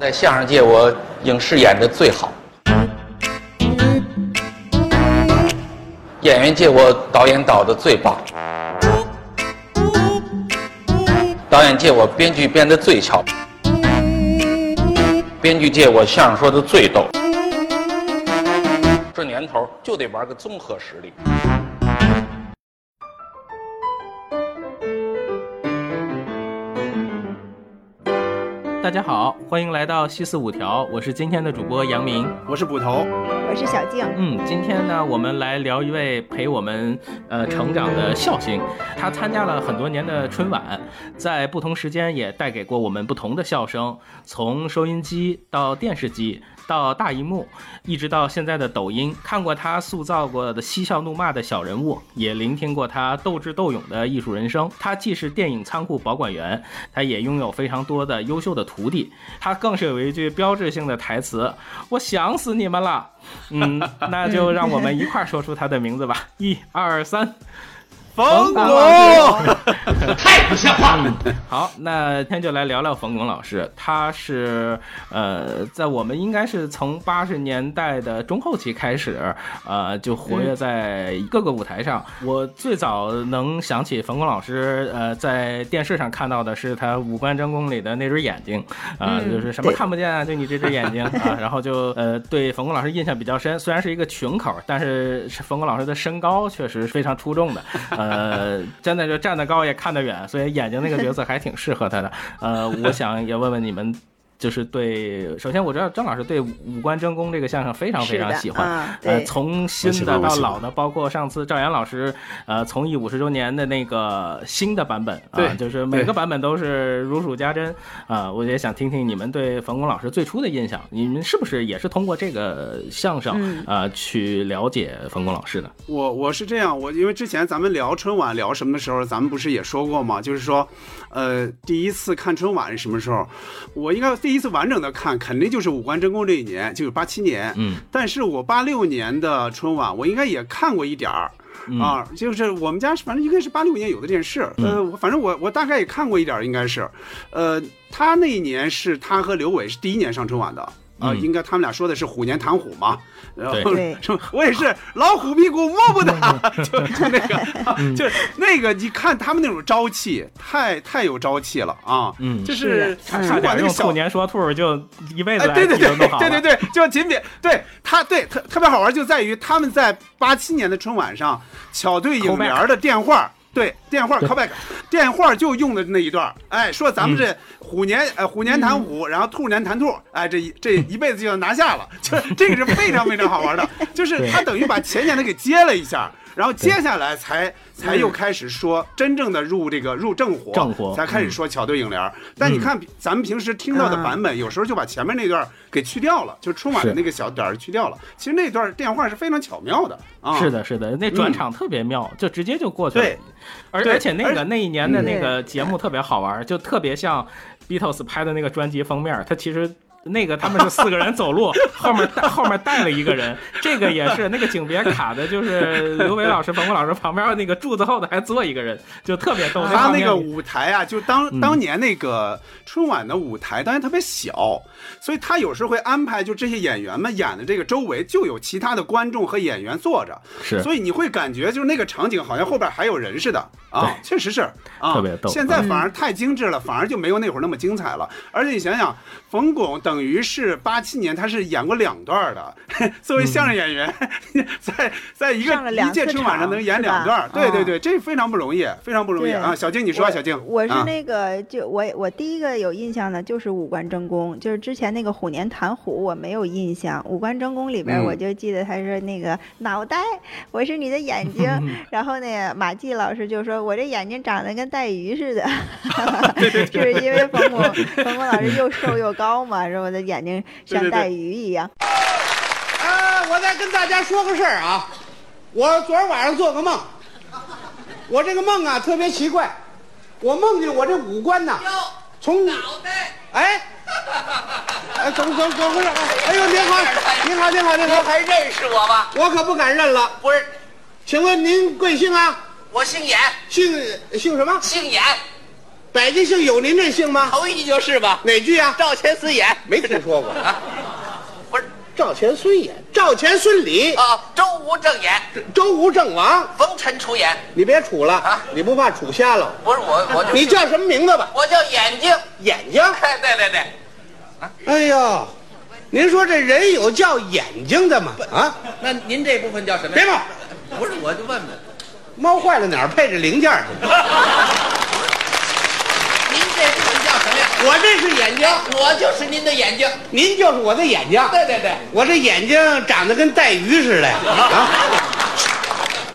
在相声界，我影视演的最好；演员界，我导演导的最棒；导演界，我编剧编的最巧；编剧界，我相声说的最逗。这年头就得玩个综合实力。大家好，欢迎来到西四五条，我是今天的主播杨明，我是捕头，我是小静。嗯，今天呢，我们来聊一位陪我们呃成长的笑星，他参加了很多年的春晚，在不同时间也带给过我们不同的笑声，从收音机到电视机。到大荧幕，一直到现在的抖音，看过他塑造过的嬉笑怒骂的小人物，也聆听过他斗智斗勇的艺术人生。他既是电影仓库保管员，他也拥有非常多的优秀的徒弟。他更是有一句标志性的台词：“我想死你们了。”嗯，那就让我们一块说出他的名字吧。一二三。冯巩，太不像话了。好，那今天就来聊聊冯巩老师。他是呃，在我们应该是从八十年代的中后期开始，呃，就活跃在各个舞台上。我最早能想起冯巩老师，呃，在电视上看到的是他《五官争功》里的那只眼睛，啊，就是什么看不见啊，就你这只眼睛啊。然后就呃，对冯巩老师印象比较深。虽然是一个群口，但是冯巩老师的身高确实非常出众的。呃，呃真的就站得高也看得远，所以眼睛那个角色还挺适合他的。呃，我想也问问你们。就是对，首先我知道张老师对五官争功这个相声非常非常喜欢，呃，从新的到老的，包括上次赵岩老师，呃，从艺五十周年的那个新的版本，啊，就是每个版本都是如数家珍，啊，我也想听听你们对冯巩老师最初的印象，你们是不是也是通过这个相声啊去了解冯巩老师的？我我是这样，我因为之前咱们聊春晚聊什么的时候，咱们不是也说过吗？就是说，呃，第一次看春晚是什么时候？我应该。第一次完整的看，肯定就是五官争功这一年，就是八七年。嗯，但是我八六年的春晚，我应该也看过一点儿啊。就是我们家反正应该是八六年有的电视，呃，反正我我大概也看过一点，应该是，呃，他那一年是他和刘伟是第一年上春晚的。啊，应该他们俩说的是虎年谈虎嘛，然后 说我也是老虎屁股摸不得，就就那个，就那个，你看他们那种朝气，太太有朝气了啊，嗯，就是差点用兔年说兔就一辈子对对对对对对，就仅仅对他对特特别好玩，就在于他们在八七年的春晚上巧对影联的电话。对，电话 callback，电话就用的那一段哎，说咱们这虎年，呃，虎年谈虎，然后兔年谈兔，哎，这一这一辈子就要拿下了，就 这个是非常非常好玩的，就是他等于把前年的给接了一下。然后接下来才才又开始说真正的入这个入正火，才开始说巧对影联。但你看咱们平时听到的版本，有时候就把前面那段给去掉了，就春晚的那个小点儿去掉了。其实那段电话是非常巧妙的啊！是的，是的，那转场特别妙，就直接就过去了。对，而而且那个那一年的那个节目特别好玩，就特别像 Beatles 拍的那个专辑封面，它其实。那个他们是四个人走路，后面带后面带了一个人，这个也是那个景别卡的，就是刘伟老师、冯巩老师旁边那个柱子后头还坐一个人，就特别逗。他那个舞台啊，就当当年那个春晚的舞台，当然特别小，所以他有时候会安排，就这些演员们演的这个周围就有其他的观众和演员坐着，是，所以你会感觉就是那个场景好像后边还有人似的啊，确实是啊，特别逗。现在反而太精致了，反而就没有那会儿那么精彩了。而且你想想，冯巩等于是八七年，他是演过两段的，作为相声演员，在在一个一届春晚上能演两段，对对对，这非常不容易，非常不容易啊！小静，你说，小静，我是那个，就我我第一个有印象的就是五官争功，就是之前那个虎年谈虎，我没有印象。五官争功里边，我就记得他是那个脑袋，我是你的眼睛，然后呢，马季老师就说我这眼睛长得跟带鱼似的，就是因为冯巩，冯巩老师又瘦又高嘛，是我的眼睛。像带鱼一样。啊，我再跟大家说个事儿啊，我昨儿晚上做个梦，我这个梦啊特别奇怪，我梦见我这五官呐，从脑袋，哎，哎，怎么怎么怎么回事？哎呦，您好，您好，您好，您好，还认识我吗？我可不敢认了。不是，请问您贵姓啊？我姓严。姓姓什么？姓严。百家姓有您这姓吗？头一句就是吧？哪句啊？赵钱孙演没听说过。啊，不是赵钱孙演，赵钱孙李，啊，周吴郑演，周吴郑王。冯陈楚演。你别杵了啊你不怕杵瞎了？不是我，我就 你叫什么名字吧？我叫眼睛。眼睛。哎，对对对，哎呦，您说这人有叫眼睛的吗？啊，那您这部分叫什么？别闹，不是，我就问问，猫坏了哪儿配着零件去？我这是眼睛，我就是您的眼睛。您就是我的眼睛。对对对，我这眼睛长得跟带鱼似的！啊，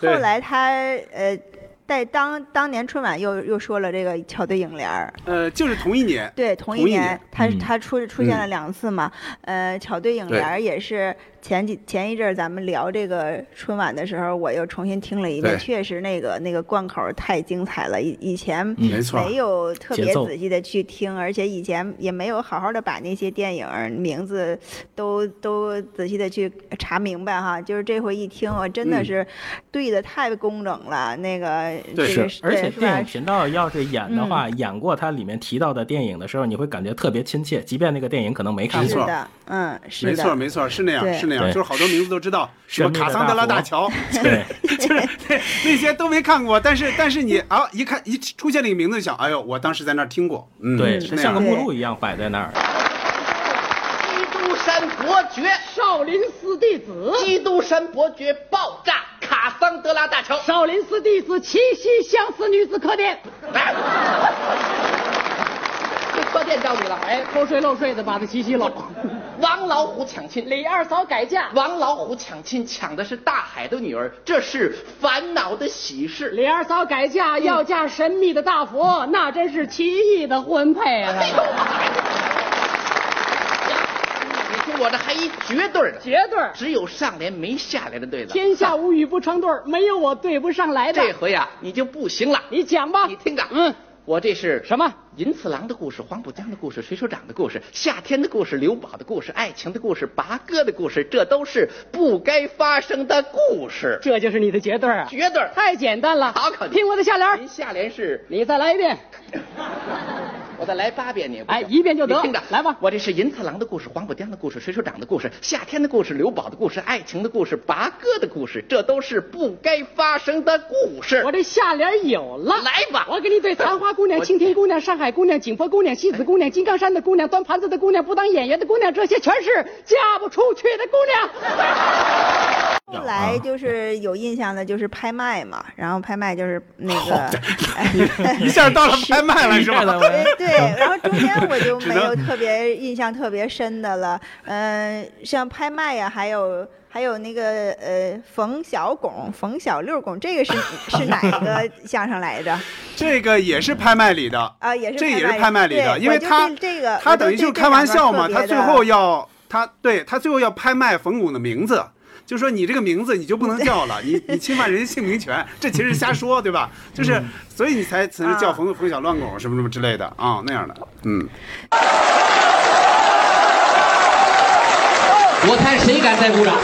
后来他呃，在当当年春晚又又说了这个巧对影联儿，呃，就是同一年，对，同一年年他嗯他出出现了两次嘛，呃，巧对影对联儿也是前几前一阵儿咱们聊这个春晚的时候，我又重新听了一遍，确实那个那个贯口太精彩了，以以前没错没有特别仔细的去听，而且以前也没有好好的把那些电影名字都都仔细的去查明白哈，就是这回一听，我真的嗯。是对的太工整了，那个对这个是，而且电影频道要是演的话，演过它里面提到的电影的时候，你会感觉特别亲切，即便那个电影可能没看过。没错是的，嗯，是的，没错没错，是那样对是那样，对就是好多名字都知道，什么卡桑德拉大桥，对，就是那些都没看过，但是但是你啊一看一出现那个名字就想，哎呦，我当时在那儿听过，嗯，对，是那像个。目录一样摆在那儿。基督山伯爵，少林寺弟子，基督山伯爵爆炸，卡桑德拉大桥。少林寺弟子七夕相思女子客店。哎，这客店到你了。哎，偷税漏税的把他七夕喽。王老虎抢亲，李二嫂改嫁，王老虎抢亲抢的是大海的女儿，这是烦恼的喜事。李二嫂改嫁要嫁神秘的大佛，那真是奇异的婚配啊！你听我这还一绝对的，绝对，只有上联没下联的对子。天下无语不成对，没有我对不上来的。这回呀、你就不行了。你讲吧，你听着，嗯，我这是什么？银次郎的故事，黄浦江的故事，水手长的故事，夏天的故事，刘宝的故事，爱情的故事，拔哥的故事，这都是不该发生的故事。这就是你的绝对儿啊！绝对儿太简单了，好可听我的下联，您下联是，你再来一遍。我再来八遍，你哎一遍就得听着，来吧我这是银次郎的故事，黄浦江的故事，水手长的故事，夏天的故事，刘宝的故事，爱情的故事，拔哥的故事，这都是不该发生的故事。我这下联有了，来吧我给你对残花姑娘、我晴天姑娘、上海姑娘、景颇姑娘、西子姑娘、金刚山的姑娘、端盘子的姑娘、不当演员的姑娘，这些全是嫁不出去的姑娘。后来就是有印象的，就是拍卖嘛，然后拍卖就是那个，一下到了拍卖了是吧？对 对，然后中间我就没有特别印象特别深的了。嗯、像拍卖呀，还有还有那个呃冯小巩、冯小六巩，这个是 是哪个相声来着？这个也是拍卖里的，啊，也是这也是拍拍卖里的，因为他这个他等于就是开玩笑嘛，他最后要要他对他最后要拍卖冯巩的名字。就说你这个名字你就不能叫了，你你侵犯人家姓名权，这其实是瞎说，对吧？就是所以你才才是叫冯冯小乱拱什么什么之类的啊那样的，嗯。我看谁敢再鼓掌？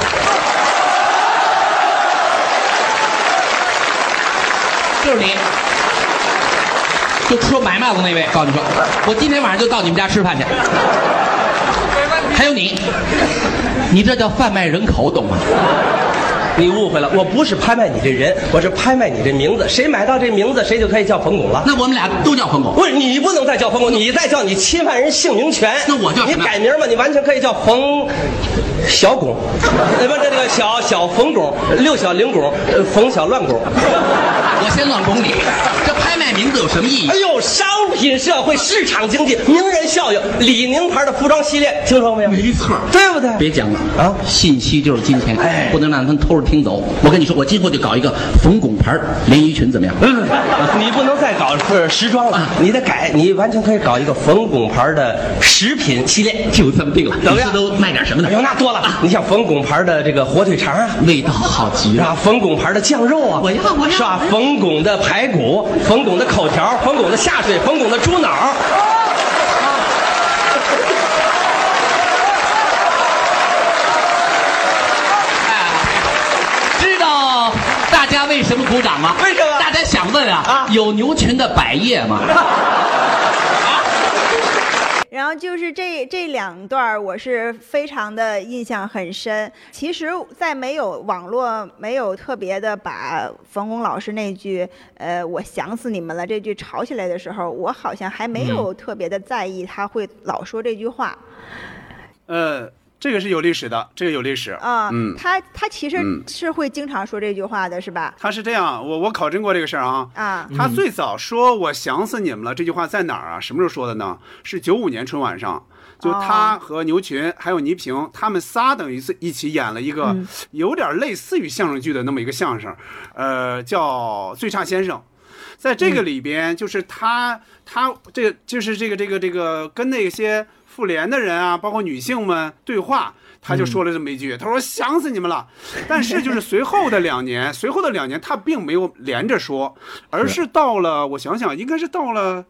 就是你，就说买卖子那位，告诉你说，我今天晚上就到你们家吃饭去。还有你，你这叫贩卖人口，懂吗？你误会了，我不是拍卖你这人，我是拍卖你这名字。谁买到这名字，谁就可以叫冯巩了。那我们俩都叫冯巩。不是你不能再叫冯巩，你再叫你侵犯人姓名权。那我叫你改名吧，你完全可以叫冯小巩，那不，这这个小小冯巩，六小龄巩，呃冯小乱巩。我先乱拱你，这拍卖名字有什么意义哎？呦，商品社会、市场经济、名人效应，李宁牌的服装系列，听说过没有？没错对不对？别讲了啊信息就是金钱，哎不能让他们偷着听走。我跟你说，我今后就搞一个冯巩牌连衣裙，怎么样？嗯，你不能再搞是时装了，你得改，你完全可以搞一个冯巩牌的食品系列。就这么定了。怎么样都卖点什么呢哎？呦，那多了，你像冯巩牌的这个火腿肠啊，味道好极了。冯巩牌的酱肉啊，我要我要是吧？冯巩的排骨，冯巩的口条，冯巩的下水，冯巩的猪脑。知道大家为什么鼓掌吗？为什么大家想问啊，啊有牛群的百叶吗？后就是这这两段儿，我是非常的印象很深。其实，在没有网络没有特别的把冯巩老师那句“呃，我想死你们了”这句吵起来的时候，我好像还没有特别的在意他会老说这句话。呃，这个是有历史的，这个有历史啊。嗯，他他其实嗯是会经常说这句话的，是吧？他是这样，我我考证过这个事儿啊。啊，他最早说“我想死你们了”这句话在哪儿啊？什么时候说的呢？是九五年春晚上，就他和牛群还有倪萍，他们仨等于是一起演了一个嗯有点类似于相声剧的那么一个相声，呃，叫《最差先生》。在这个里边，就是他他这个就是这个这个这个跟那些妇联的人啊，包括女性们对话。他就说了这么一句，他说想死你们了。但是就是随后的两年，随后的两年他并没有连着说，而是到了我想想，应该是到了。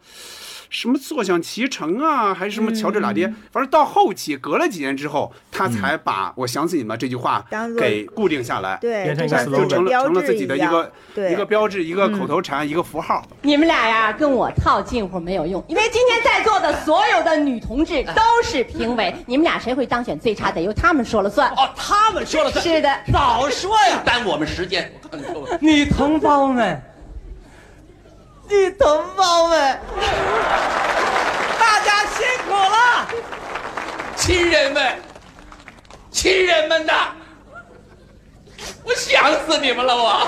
什么坐享其成啊，还是什么乔治打爹？反正到后期隔了几年之后，他才把我想死你们这句话给固定下来，对，变成一个就像 slogan 就成了成了自己的一个对一个标志、一个口头禅、一个符号。你们俩呀，跟我套近乎没有用，因为今天在座的所有的女同志都是评委，你们俩谁会当选最差，得由他们说了算。哦，他们说了算。是的，早说呀！耽误我们时间。你说，女同胞们，女同胞们，大家辛苦了！亲人们，亲人们呐，我想死你们了，我。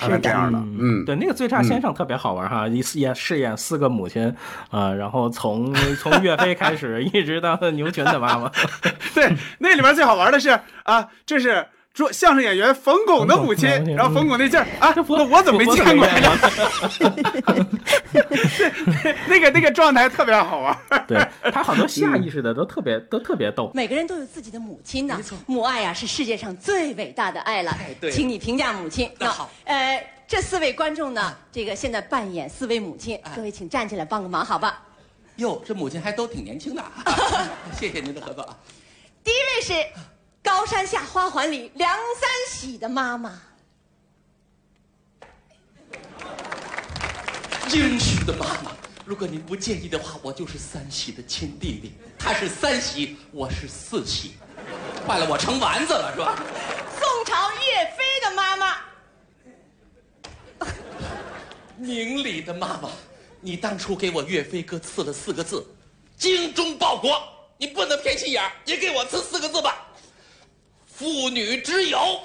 是这样的，嗯，对，那个最差先生特别好玩哈，一演饰演四个母亲，啊，然后从 从岳飞开始，一直到牛群的妈妈。对，那里面最好玩的是啊，这是说相声演员冯巩的母亲然后冯巩那劲儿啊，这不那我怎么没见过呀？呀？那个那个状态特别好 玩。对他好多下意识的都特别都特别逗。每个人都有自己的母亲呢，母爱呀、是世界上最伟大的爱了。对请你评价母亲。那好，呃，这四位观众呢，这个现在扮演四位母亲，各位请站起来帮个忙，好吧？哟，这母亲还都挺年轻的啊，谢谢您的合作啊。第一位是高山下花环里梁三喜的妈妈，英雄的妈妈，如果您不介意的话，我就是三喜的亲弟弟，他是三喜，我是四喜，坏了，我成丸子了是吧？宋朝岳飞的妈妈，明理的妈妈，你当初给我岳飞哥赐了四个字：精忠报国。你不能偏心眼儿，也给我赐四个字吧：妇女之友。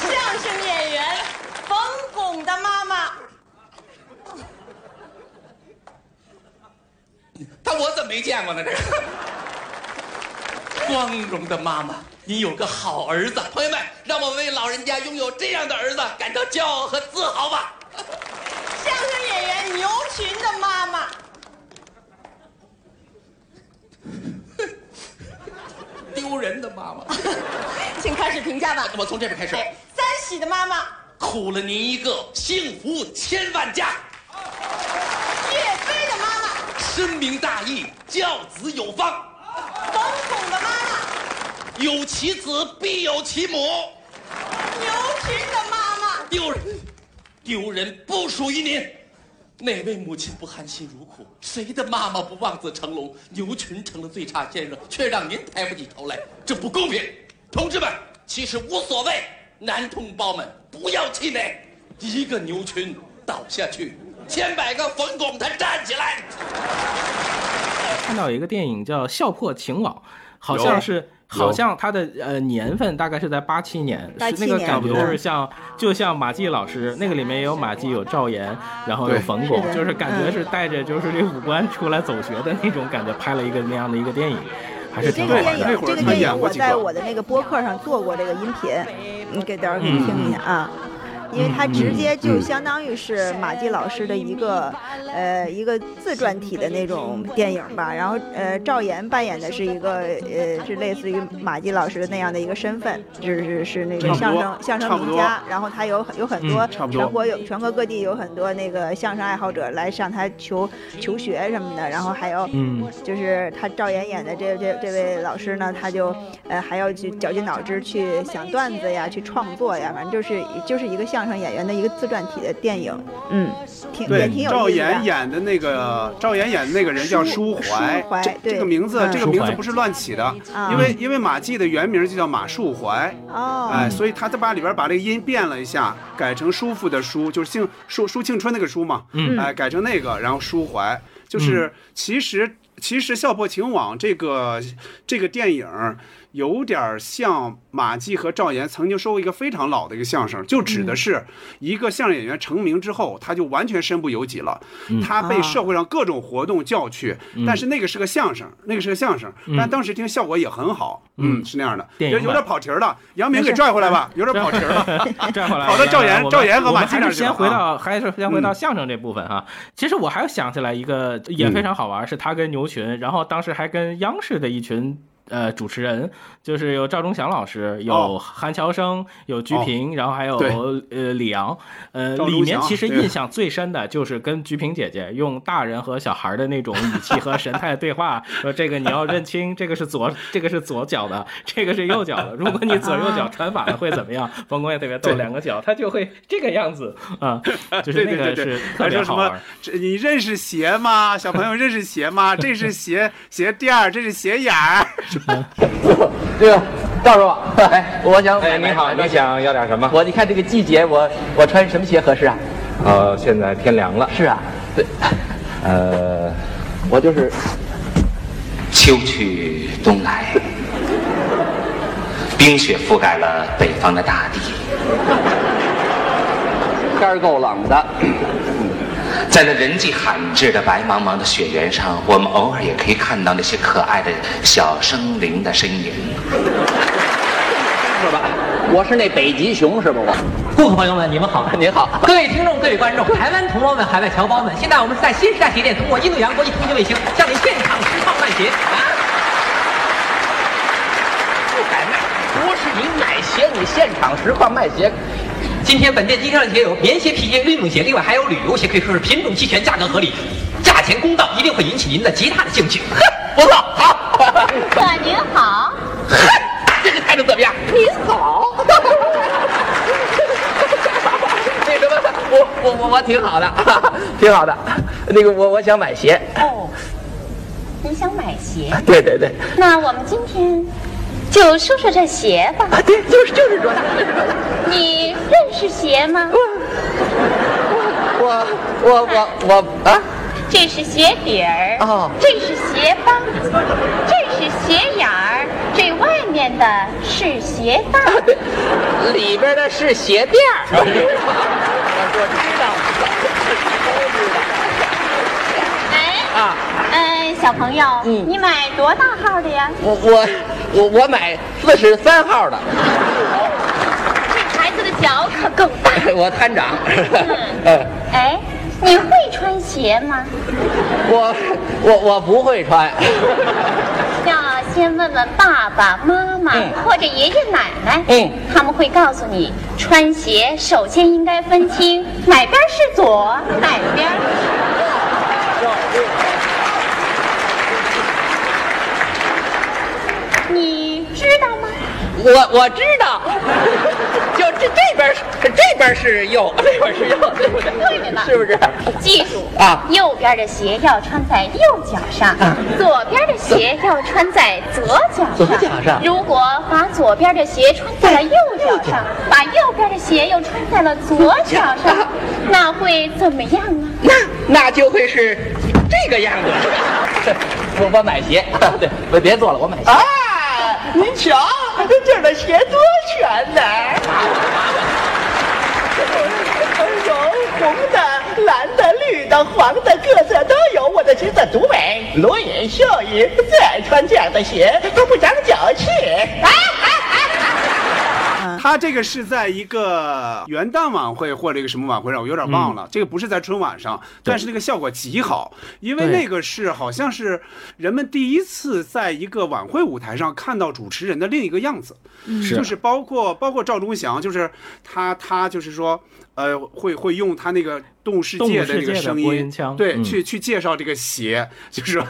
相声演员冯巩的妈妈，他我怎么没见过呢？这个光荣的妈妈，你有个好儿子。朋友们，让我们为老人家拥有这样的儿子感到骄傲和自豪吧。相声演员牛群的妈妈，丢人的妈妈，请开始评价吧。我从这边开始。哎，三喜的妈妈，苦了您一个，幸福千万家。岳飞的妈妈，深明大义，教子有方。冯巩的妈妈，有其子必有其母。牛群的妈妈，丢人，丢人不属于您。哪位母亲不含辛茹苦？谁的妈妈不望子成龙？牛群成了最差先生，却让您抬不起头来，这不公平。同志们，其实无所谓。男同胞们，不要气馁。一个牛群倒下去，千百个冯巩他站起来。看到有一个电影叫《笑破情网》，好像是。好像他的呃年份大概是在八七年，是那个感觉就是像就像马季老师那个里面也有马季有赵岩，然后有冯巩，就是感觉是带着就是这五官出来走学的那种感觉，拍了一个那样的一个电影，还是挺好玩的。这个电影我在我的那个播客上做过这个音频，你给大家可以听一下啊。因为他直接就相当于是马季老师的一个，呃，一个自传体的那种电影吧。然后，呃，赵岩扮演的是一个，呃，是类似于马季老师的那样的一个身份，就是是那个相声相声名家。然后他有有很多全国有全国各地有很多那个相声爱好者来向他求求学什么的。然后还有，就是他赵岩演的这这这位老师呢，他就呃还要去绞尽脑汁去想段子呀，去创作呀，反正就是就是一个相。相声演员的一个自传体的电影，嗯，挺也对挺，有赵意思的。赵岩演的那个赵岩演的那个人叫舒怀，舒怀这这个名字嗯这个名字不是乱起的，啊因为因为马季的原名就叫马树怀，哦，哎，所以他他把里边把这个音变了一下，改成舒服的舒，就是姓舒舒庆春那个舒嘛，嗯。哎，改成那个，然后舒怀，就是其实其实《笑破情网》这个这个电影有点像马季和赵岩曾经说过一个非常老的一个相声，就指的是一个相声演员成名之后，他就完全身不由己了，他被社会上各种活动叫去，但是那个是个相声，那个是个相声，但当时听效果也很好，嗯，是那样的，有有点跑题儿了，杨明给拽回来吧，有点跑题儿了。拽回来，跑到赵岩赵岩和马季那儿去了先回啊。到，还是先回到嗯。相声这部分哈。其实我还想起来一个也非常好玩，是他跟牛群，然后当时还跟央视的一群。呃，主持人就是有赵忠祥老师，有哦韩乔生，有鞠萍，然后还有对呃李阳。呃，里面其实印象最深的就是跟鞠萍姐姐用大人和小孩的那种语气和神态对话，说这个你要认清，这个是左，这个是左脚的，这个是右脚的。如果你左右脚穿反了会怎么样？冯巩也特别逗，两个脚他就会这个样子啊，就是那个是，特还说什么别好玩。？这你认识鞋吗？小朋友认识鞋吗？这是鞋鞋垫儿，这是鞋眼儿。这个告诉我，哎，我想哎，你好，你想要点什么？我你看这个季节，我我穿什么鞋合适啊？呃，现在天凉了，是啊，对，呃，我就是秋去冬来，冰雪覆盖了北方的大地，天儿够冷的，在那人迹罕至的白茫茫的雪原上，我们偶尔也可以看到那些可爱的小生灵的身影。是吧？我是那北极熊是吧？我顾客朋友们，你们好！您好，各位听众、各位观众、台湾同胞们、海外侨胞们，现在我们是在新时代鞋店通过印度洋国际通讯卫星向您现场实况卖鞋。啊不敢卖，不是你买鞋，你现场实况卖鞋。今天本店经销的鞋有棉鞋、皮鞋、运动鞋，另外还有旅游鞋，可以说是品种齐全，价格合理，价钱公道，一定会引起您的极大的兴趣。不错，好。哥您好，这个态度怎么样？您好。那什么，我我我我挺好的，挺好的。那个我我想买鞋。哦，你想买鞋？对对对，那我们今天就说说这鞋吧。啊对，就是就是说他，就是说他。你认识鞋吗？我我我我啊，这是鞋底儿，哦这是鞋帮，这是鞋眼儿，这外面的是鞋带里边的是鞋垫儿。我知道。哎，啊，嗯，小朋友，嗯你买多大号的呀？我我我我买四十三号的，这孩子的脚可够大。我摊长。哎，你会穿鞋吗？我我我不会穿。要先问问爸爸妈妈、嗯或者爷爷奶奶，嗯他们会告诉你，穿鞋首先应该分清哪边是左，哪边是右。你知道吗？我我知道，就这这边是这边是右，这边是右，对不对？对了，是不是？记住啊右边的鞋要穿在右脚上，啊左边的鞋要穿在左脚上。左脚上如果把左边的鞋穿在了右脚上，把右边的鞋又穿在了左脚上，那会怎么样啊？那那就会是这个样子。我我买鞋，对，别别做了，我买鞋。啊，您瞧，这儿的鞋多全呢！有红的、蓝的、绿的、黄的，各色都有。我的鞋子独美，罗隐秀逸，最爱穿这样的鞋，都不长脚气。啊 他这个是在一个元旦晚会或者一个什么晚会上，我有点忘了。这个不是在春晚上，但是那个效果极好，因为那个是好像是人们第一次在一个晚会舞台上看到主持人的另一个样子，是就是包括包括赵忠祥，就是他他就是说。呃，会会用他那个动物世界的这个声音音，对，嗯去去介绍这个鞋，就是说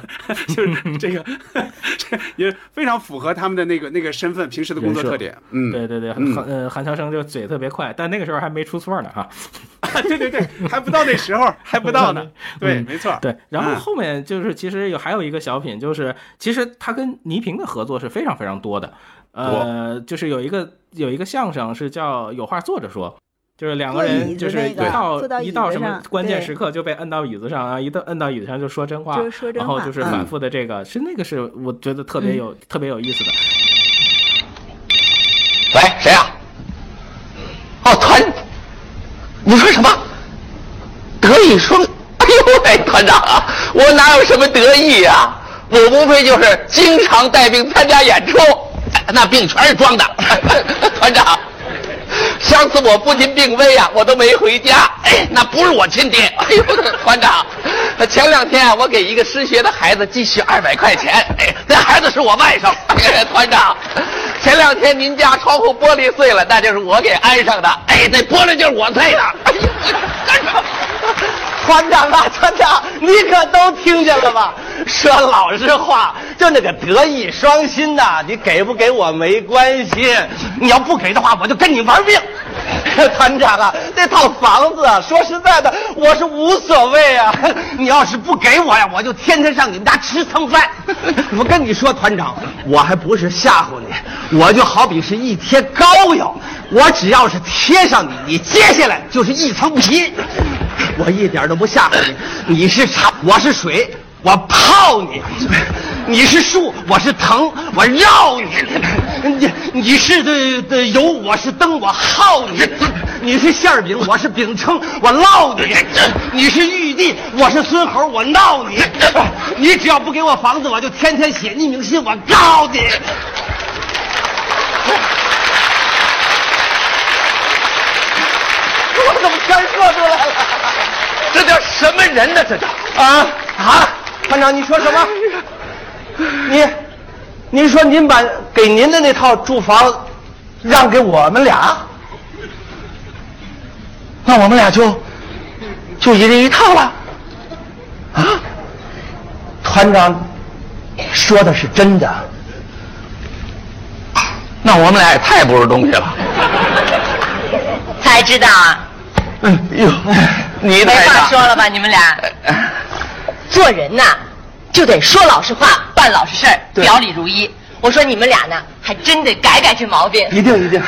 就是这个这 也非常符合他们的那个那个身份平时的工作特点。嗯，对对对，嗯韩呃韩乔生就嘴特别快，但那个时候还没出错呢哈。对对对，还不到那时候，还不到呢。对，嗯没错。对，然后嗯后面就是其实有还有一个小品，就是其实他跟倪萍的合作是非常非常多的，呃，就是有一个有一个相声是叫有话坐着说。就是两个人就是一到一到什么关键时刻就被摁到椅子上啊，一到摁到椅子上就说真话，然后就是嗯反复的这个，是那个是我觉得特别有、特别有意思的。喂，谁呀、哦，团，你说什么？德艺双，哎呦喂，团长啊，我哪有什么得意呀、我无非就是经常带病参加演出，那病全是装的。团长，上次我父亲病危呀、我都没回家，哎，那不是我亲爹。哎呦，团长，前两天，我给一个失学的孩子寄去二百块钱，哎，那孩子是我外甥。团长，前两天您家窗户玻璃碎了，那就是我给安上的，哎，那玻璃就是我碎的。哎呦，干什么？团长啊，团长，你可都听见了吧？说老实话，就那个德艺双馨呐，你给不给我没关系，你要不给的话，我就跟你玩命。团长啊，这套房子啊，说实在的，我是无所谓啊。你要是不给我呀，我就天天上你们家吃蹭饭。我跟你说，团长，我还不是吓唬你，我就好比是一贴膏药，我只要是贴上你，你接下来就是一层皮。我一点都不吓唬你，你是茶，我是水，我泡你；你是树，我是藤，我绕你；你你是的的油，我是灯，我耗你；你是馅饼，我是饼铛，我烙你；你是玉帝，我是孙猴，我闹你；你只要不给我房子，我就天天写匿名信，我告你。我怎么全说出来了？这叫什么人呢？这叫啊啊！团长，你说什么？你，您说您把给您的那套住房让给我们俩，那我们俩就就一人一套了啊？团长说的是真的，那我们俩也太不是东西了。才知道啊，嗯哟，你没话说了吧？你们俩，做人呐，就得说老实话，办老实事儿，表里如一。我说你们俩呢，还真得改改这毛病。一定一定。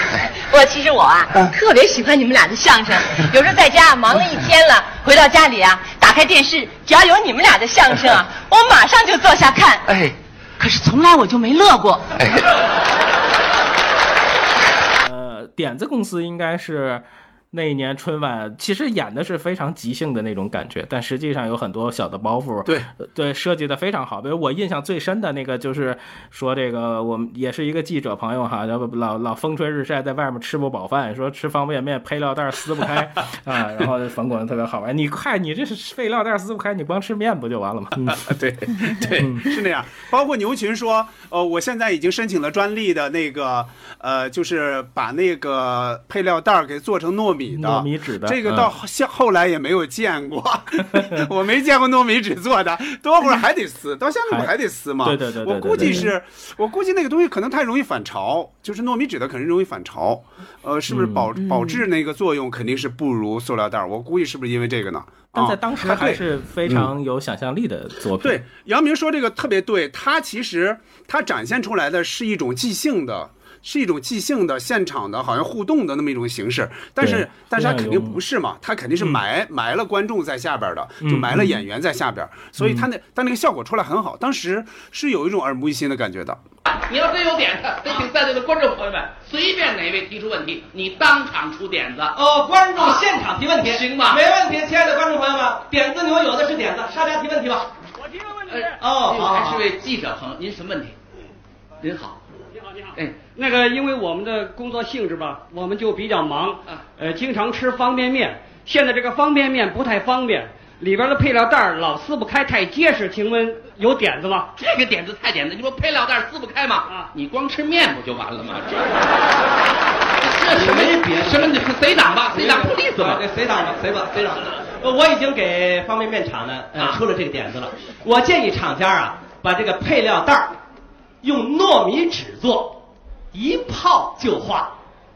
我其实我啊，嗯特别喜欢你们俩的相声。有时候在家忙了一天了，回到家里啊，打开电视，只要有你们俩的相声啊，我马上就坐下看。哎，可是从来我就没乐过。呃，点子公司应该是那一年春晚，其实演的是非常即兴的那种感觉，但实际上有很多小的包袱，对呃对，设计的非常好。比如我印象最深的那个，就是说这个我们也是一个记者朋友哈，老老风吹日晒，在外面吃不饱饭，说吃方便面配料袋撕不开 啊，然后冯巩特别好玩，你快你这是配料袋撕不开，你光吃面不就完了吗？嗯对对，是那样。包括牛群说，呃，我现在已经申请了专利的那个，呃，就是把那个配料袋儿给做成糯米的，糯米纸的这个嗯到后后来也没有见过，我没见过糯米纸做的，多会儿还得撕，到现在不还还得撕吗？对对对对我估计是，我估计那个东西可能太容易反潮，就是糯米纸的肯定容易反潮，呃，是不是保嗯保质那个作用肯定是不如塑料袋儿？我估计是不是因为这个呢？但在啊当时还是非常有想象力的作品。对，杨明说这个特别对，他其实他展现出来的是一种即兴的。是一种即兴的现场的，好像互动的那么一种形式，但是但是他肯定不是嘛，他肯定是埋、埋了观众在下边的，就嗯埋了演员在下边，所以他那但那个效果出来很好，当时是有一种耳目一新的感觉的。你要真有点子，得请在座的观众朋友们，随便哪位提出问题，你当场出点子。哦，观众现场提问题，行吧。没问题，亲爱的观众朋友们，点子牛有的是点子，大家提问题吧。我提个问题。哦我还是位记者朋友，您什么问题？您好，你好，你好。哎，那个，因为我们的工作性质吧，我们就比较忙，啊呃，经常吃方便面。现在这个方便面不太方便，里边的配料袋儿老撕不开，太结实。请问有点子吗？这个点子太简单，你说配料袋撕不开吗？啊你光吃面不就完了吗？这什么别什么？你谁挡吧？谁挡？不利索吧？对谁挡吧？谁吧？谁挡？呃我已经给方便面厂呢呃出了这个点子了。我建议厂家啊，把这个配料袋儿用糯米纸做，一泡就化。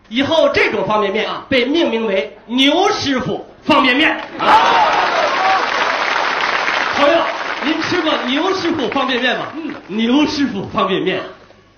以后这种方便面被命名为牛师傅方便面。朋友，您吃过牛师傅方便面吗？嗯，牛师傅方便面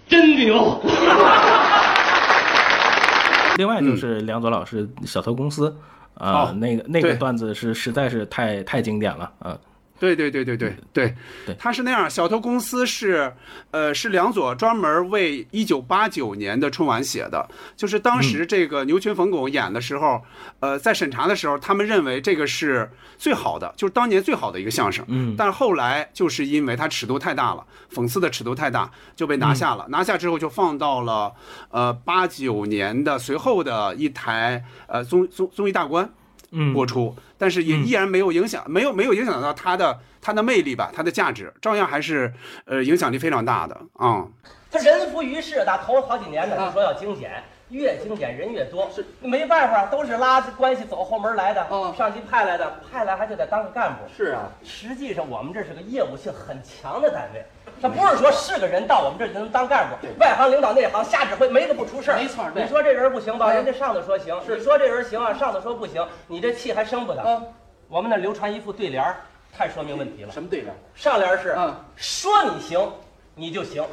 真牛。另外就是梁左老师小偷公司，啊、哦那个那个段子是实在是太太经典了，啊、对对对对对对，他是那样，小偷公司是，呃，是梁左专门为一九八九年的春晚写的，就是当时这个牛群冯巩演的时候，呃，在审查的时候，他们认为这个是最好的，就是当年最好的一个相声，嗯。但后来就是因为它尺度太大了，讽刺的尺度太大，就被拿下了，拿下之后就放到了呃八九年的随后的一台呃综综综艺大观。嗯。播出，但是也依然没有影响，没有没有影响到它的它的魅力吧，它的价值，照样还是呃影响力非常大的啊。他人浮于事，打头好几年呢，就说要精简，越精简人越多，是没办法，都是拉关系走后门来的，上级派来的，派来还就得当个干部。是啊，实际上我们这是个业务性很强的单位，他不是说是个人到我们这儿就能当干部，外行领导内行瞎指挥，没个不出事没错你说这人不行吧，人家上头说行；你说这人行啊，上头说不行，你这气还生不得。我们那流传一副对联儿太说明问题了。什么对联？上联是说你行，你就行，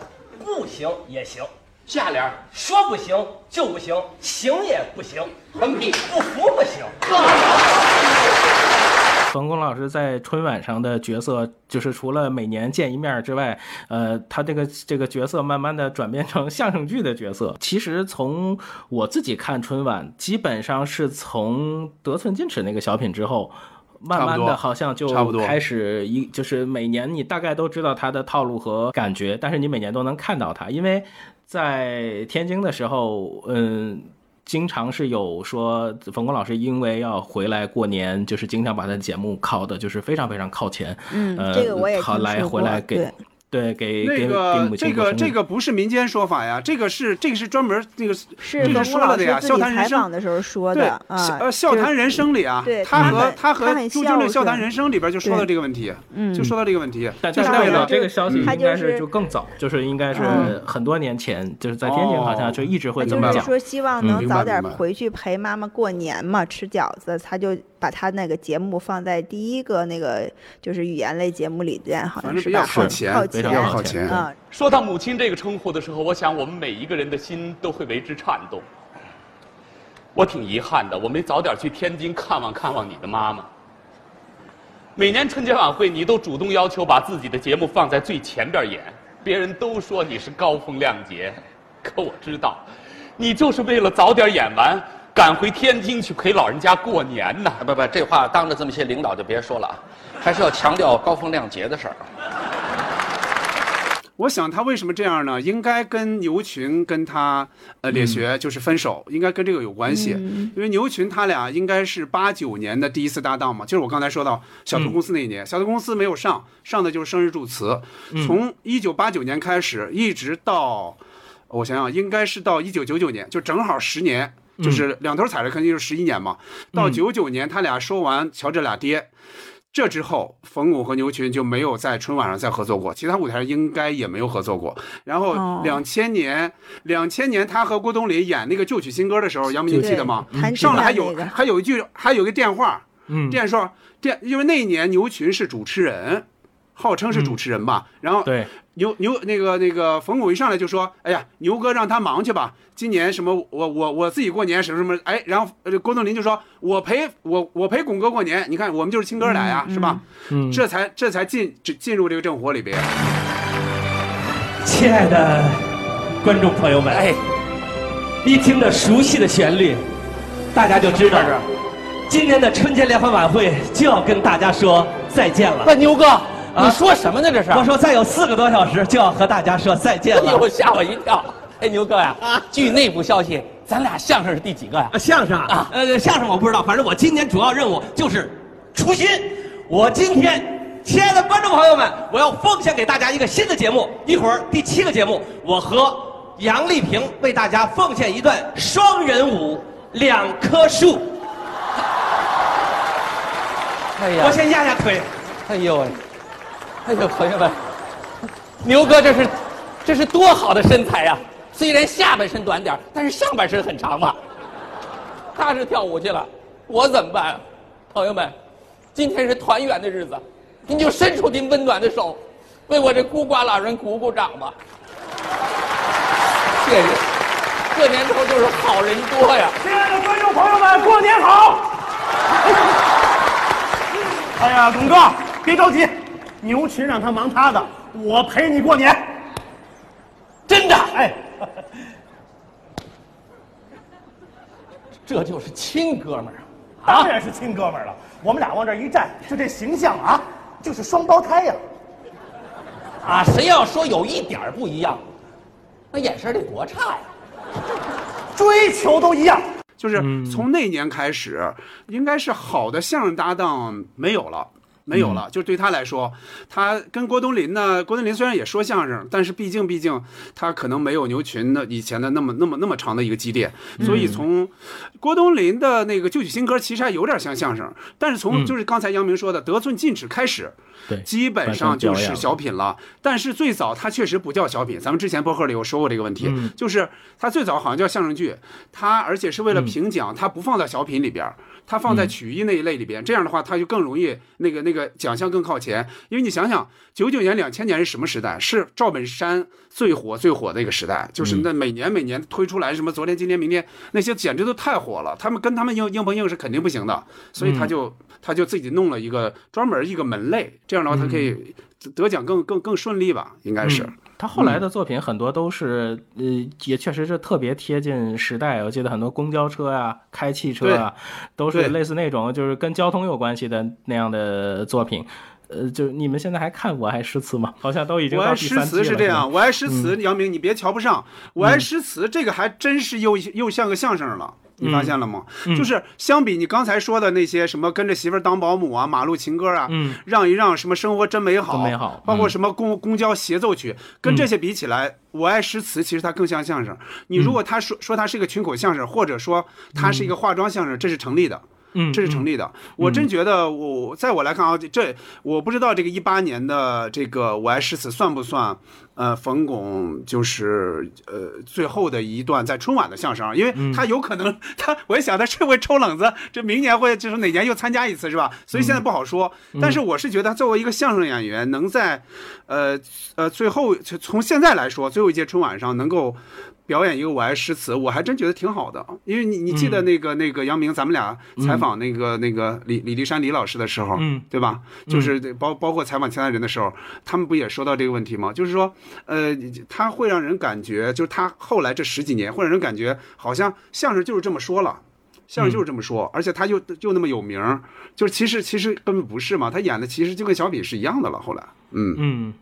不行也行。下联说不行就不行，行也不行，横批不服不行。冯巩老师在春晚上的角色，就是除了每年见一面之外，呃，他这个这个角色慢慢的转变成相声剧的角色。其实从我自己看春晚，基本上是从得寸进尺那个小品之后。慢慢的，好像就差不多开始一就是每年你大概都知道他的套路和感觉，但是你每年都能看到他，因为在天津的时候，嗯，经常是有说冯巩老师因为要回来过年，就是经常把他的节目靠的就是非常非常靠前，嗯呃，这个我也好来回来给对对给给给那个母亲这个这个不是民间说法呀，这个是这个是专门那个是这个说了的呀，笑谈人生的时候说对的啊，呃，笑谈人生里啊对，他和他和朱军的笑谈人生里边就说到这个问题，嗯。就说到这个问题，但就是为了但是我这个消息应他就该是是就更早，就是应该是嗯。很多年前，就是在天津好像就一直会这么讲。就是说希望嗯能早点回去陪妈妈过年嘛，吃饺子，他就把他那个节目放在第一个那个就是语言类节目里边，好像是吧？靠前靠非常靠前啊。说到母亲这个称呼的时候，我想我们每一个人的心都会为之颤动。我挺遗憾的，我没早点去天津看望看望你的妈妈。每年春节晚会，你都主动要求把自己的节目放在最前边演，别人都说你是高风亮节，可我知道，你就是为了早点演完，赶回天津去陪老人家过年呢。不不，这话当着这么些领导就别说了啊，还是要强调高风亮节的事儿。我想他为什么这样呢？应该跟牛群跟他呃嗯列学就是分手，应该跟这个有关系。因为牛群他俩应该是八九年的第一次搭档嘛，就是我刚才说到小偷公司那一年，小偷公司没有上，上的就是生日祝词。从一九八九年开始，一直到我想想，应该是到一九九九年，就正好十年。就是两头踩着，肯定就是十一年嘛。到九九年，他俩说完瞧这俩爹，这之后，冯巩和牛群就没有在春晚上再合作过，其他舞台上应该也没有合作过。然后哦两千年，两千年他和郭冬临演那个旧曲新歌的时候，杨明你记得吗？上来还有那个还有一句，还有一个电话，嗯电说电，因为那一年牛群是主持人，号称是主持人吧，然后对，牛牛那个那个冯巩一上来就说：“哎呀，牛哥让他忙去吧，今年什么我我我自己过年什么什么，哎，然后呃郭冬临就说：我陪我我陪巩哥过年，你看我们就是亲哥俩呀，是吧？嗯这才这才进进进入这个正火里边。亲爱的观众朋友们，哎，一听着熟悉的旋律，大家就知道今年的春节联欢晚会就要跟大家说再见了。那牛哥，啊你说什么呢？这是？我说再有四个多小时就要和大家说再见了。哎呦，吓我一跳！哎，牛哥呀，啊据内部消息，咱俩相声是第几个呀？啊相声啊，呃，相声我不知道，反正我今年主要任务就是初心。我今天，亲爱的观众朋友们，我要奉献给大家一个新的节目。一会儿第七个节目，我和杨丽萍为大家奉献一段双人舞《两棵树》。哎呀我先压压腿。哎呦喂，哎呦，朋友们，牛哥这是这是多好的身材呀！虽然下半身短点但是上半身很长嘛。他是跳舞去了，我怎么办啊？朋友们，今天是团圆的日子，您就伸出您温暖的手，为我这孤寡老人鼓鼓掌吧。谢谢，这年头就是好人多呀。亲爱的观众朋友们，过年好！哎呀，董哥，别着急，牛群让他忙他的，我陪你过年。真的？哎，这就是亲哥们儿啊！当然是亲哥们儿了。我们俩往这一站，就这形象啊，就是双胞胎呀。啊，谁要说有一点儿不一样，那眼神得多差呀！追求都一样。就是从那年开始，应该是好的相声搭档没有了。没有了，就是对他来说，他跟郭冬临呢，郭冬临虽然也说相声，但是毕竟毕竟他可能没有牛群的以前的那么那么那么长的一个积淀，所以从郭冬临的那个旧曲新歌其实还有点像相声，但是从就是刚才杨明说的得寸进尺开始，对，基本上就是小品了。但是最早他确实不叫小品，咱们之前播客里有说过这个问题，就是他最早好像叫相声剧，他而且是为了评奖，他不放在小品里边。他放在曲艺那一类里边，这样的话，他就更容易那个那个奖项更靠前。因为你想想，九九年、两千年是什么时代？是赵本山最火最火的一个时代，就是那每年每年推出来什么昨天、今天、明天那些，简直都太火了。他们跟他们硬硬碰硬是肯定不行的，所以他就他就自己弄了一个专门一个门类，这样的话他可以得奖更更更顺利吧？应该是。他后来的作品很多都是，呃，也确实是特别贴近时代。我记得很多公交车啊、开汽车啊，都是类似那种就是跟交通有关系的那样的作品。呃，就你们现在还看《我爱诗词》吗？好像都已经我爱诗词是这样，《我爱诗词》，杨明你别瞧不上，《我爱诗词》这个还真是又又像个相声了。你发现了吗？就是相比你刚才说的那些什么跟着媳妇儿当保姆啊、马路情歌啊、让一让什么生活真美好、美好，包括什么公公交协奏曲，跟这些比起来，我爱诗词其实它更像相声。你如果他说说它是一个群口相声，或者说它是一个化妆相声，这是成立的。嗯，这是成立的。我真觉得，我在我来看啊，这我不知道这个一八年的这个我爱诗词算不算呃冯巩就是呃最后的一段在春晚的相声，因为他有可能他我一想他是会抽冷子，这明年会就是哪年又参加一次是吧？所以现在不好说。但是我是觉得作为一个相声演员，能在呃呃最后从现在来说最后一届春晚上能够。表演一个我爱诗词，我还真觉得挺好的，因为你你记得那个那个杨明，咱们俩采访那个那个李李立山李老师的时候，对吧？就是包包括采访其他人的时候，他们不也说到这个问题吗？就是说，呃，他会让人感觉，就是他后来这十几年会让人感觉好像相声就是这么说了，相声就是这么说，而且他又就那么有名，就是其实其实根本不是嘛，他演的其实就跟小品是一样的了。后来，嗯嗯。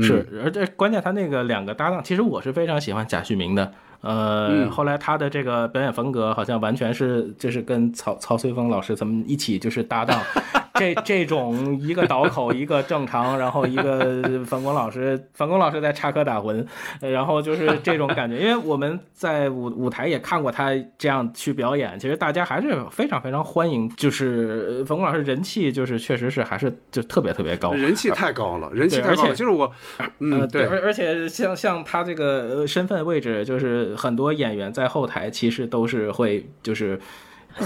是，而且关键他那个两个搭档，其实我是非常喜欢贾旭明的。呃，后来他的这个表演风格好像完全是就是跟曹曹随风老师他们一起就是搭档，这这种一个倒口一个正常，然后一个 冯巩老师，冯巩老师在插科打诨，然后就是这种感觉。因为我们在舞舞台也看过他这样去表演，其实大家还是非常非常欢迎。就是冯巩老师人气就是确实是还是就特别特别高，人气太高了，人气太高了。就是我，嗯，对，而而且像像他这个身份位置就是。很多演员在后台其实都是会，就是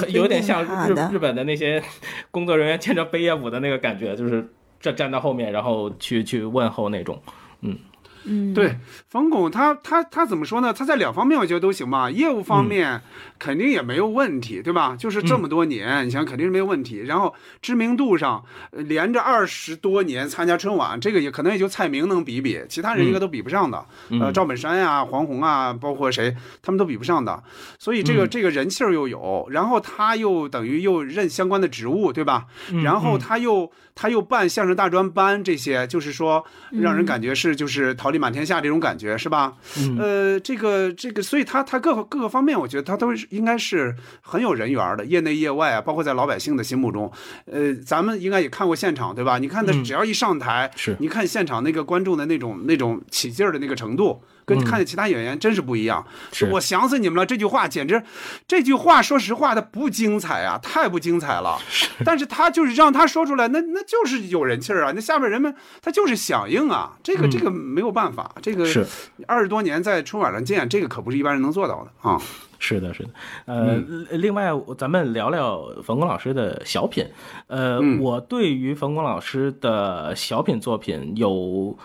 有点像日日本的那些 工作人员牵着贝叶舞的那个感觉，就是站站到后面，然后去去问候那种，嗯。嗯，对，冯巩他他他怎么说呢？他在两方面我觉得都行吧。业务方面肯定也没有问题，对吧？就是这么多年，你想肯定是没有问题。然后知名度上，连着二十多年参加春晚，这个也可能也就蔡明能比比，其他人应该都比不上的。呃，赵本山呀、黄宏啊，包括谁，他们都比不上的。所以这个这个人气儿又有，然后他又等于又任相关的职务，对吧？然后他又他又办相声大专班，这些就是说让人感觉是就是桃李满天下这种感觉是吧？呃，这个这个，所以他他各各个方面，我觉得他都是应该是很有人缘的，业内业外啊，包括在老百姓的心目中，呃，咱们应该也看过现场对吧？你看他只要一上台，是，你看现场那个观众的那种那种起劲儿的那个程度。跟看见其他演员真是不一样。是。我想死你们了，这句话简直，这句话说实话，它不精彩啊，太不精彩了。但是他就是让他说出来，那那就是有人气儿啊，那下面人们他就是响应啊，这个、嗯。这个没有办法，这个是。二十多年在春晚上见，这个可不是一般人能做到的啊。是的，是的，呃，另外咱们聊聊冯巩老师的小品，呃，嗯。我对于冯巩老师的小品作品有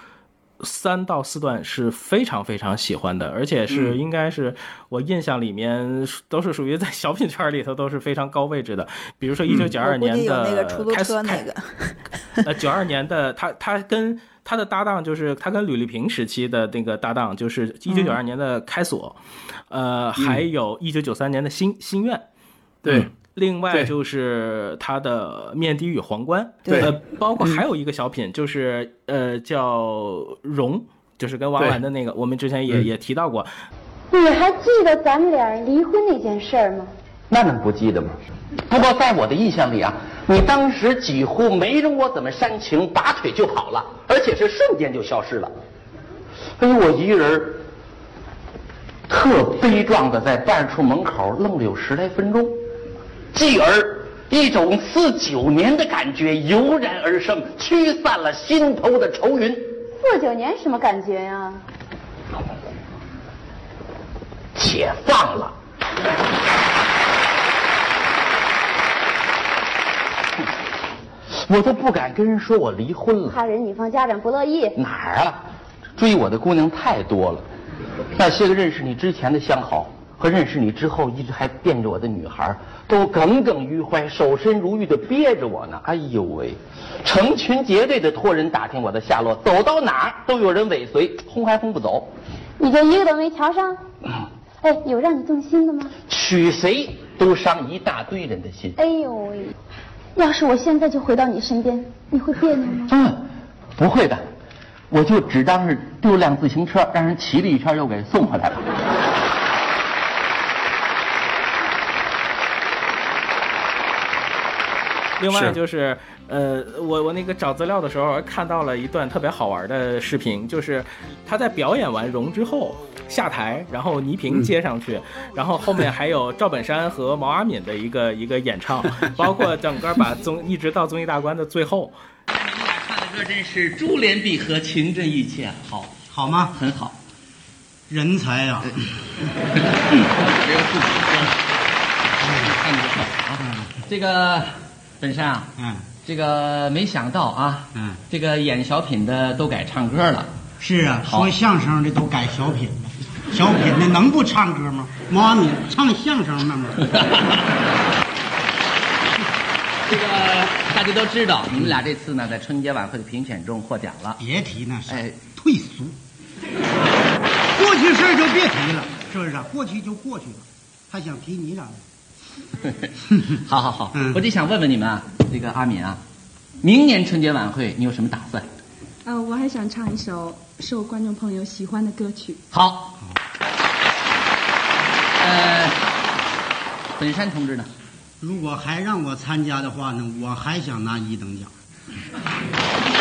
三到四段是非常非常喜欢的，而且是嗯。应该是我印象里面都是属于在小品圈里头都是非常高位置的，比如说一九九我二年的出租开车那个，呃，九二年的他，他跟他的搭档就是他跟吕丽萍时期的那个搭档，就是一九九二年的开锁，呃，还有一九九三年的心心愿，对。嗯另外就是他的面的与皇冠，对。呃，包括还有一个小品，就是呃叫荣，就是跟王对。婉的那个，我们之前也嗯。也提到过，你还记得咱们俩离婚那件事儿吗？那能不记得吗？不过在我的印象里啊，你当时几乎没容我怎么煽情，拔腿就跑了，而且是瞬间就消失了。哎呦，我一个人特悲壮的在办事处门口愣了有十来分钟，继而一种四九年的感觉油然而生，驱散了心头的愁云。四九年什么感觉呀、解放了。我都不敢跟人说我离婚了，怕人女方家长不乐意。哪儿啊？追我的姑娘太多了，那些个认识你之前的相好和认识你之后一直还惦着我的女孩，都耿耿于怀、守身如玉的憋着我呢。哎呦喂，成群结队的托人打听我的下落，走到哪儿都有人尾随，轰还轰不走。你就一个都没瞧上？哎，有让你动心的吗？娶谁都伤一大堆人的心。哎呦喂！要是我现在就回到你身边，你会别扭吗？嗯，不会的，我就只当是丢辆自行车，让人骑了一圈又给送回来了。另外就是，呃，我我那个找资料的时候看到了一段特别好玩的视频，就是他在表演完容之后下台，然后倪萍接上去，然后后面还有赵本山和毛阿敏的一个一个演唱，包括整个把综一直到综艺大观的最后，唱的歌真是珠联璧合，情真意切，好，好吗？很好。人才呀、这个自己看得好啊。这个本山啊，嗯，这个没想到啊，嗯，这个演小品的都改唱歌了。是啊，说相声的都改小品了，小品的能不唱歌吗？毛阿敏唱相声呢吗？这个大家都知道，你们俩这次呢在春节晚会的评选中获奖了。别提那事，哎，退俗。过去事儿就别提了，是不是啊？过去就过去了，还想提你咋的？好好好，嗯我就想问问你们啊，这个阿敏啊，明年春节晚会你有什么打算？呃，我还想唱一首受观众朋友喜欢的歌曲。好，呃，本山同志呢？如果还让我参加的话呢，我还想拿一等奖。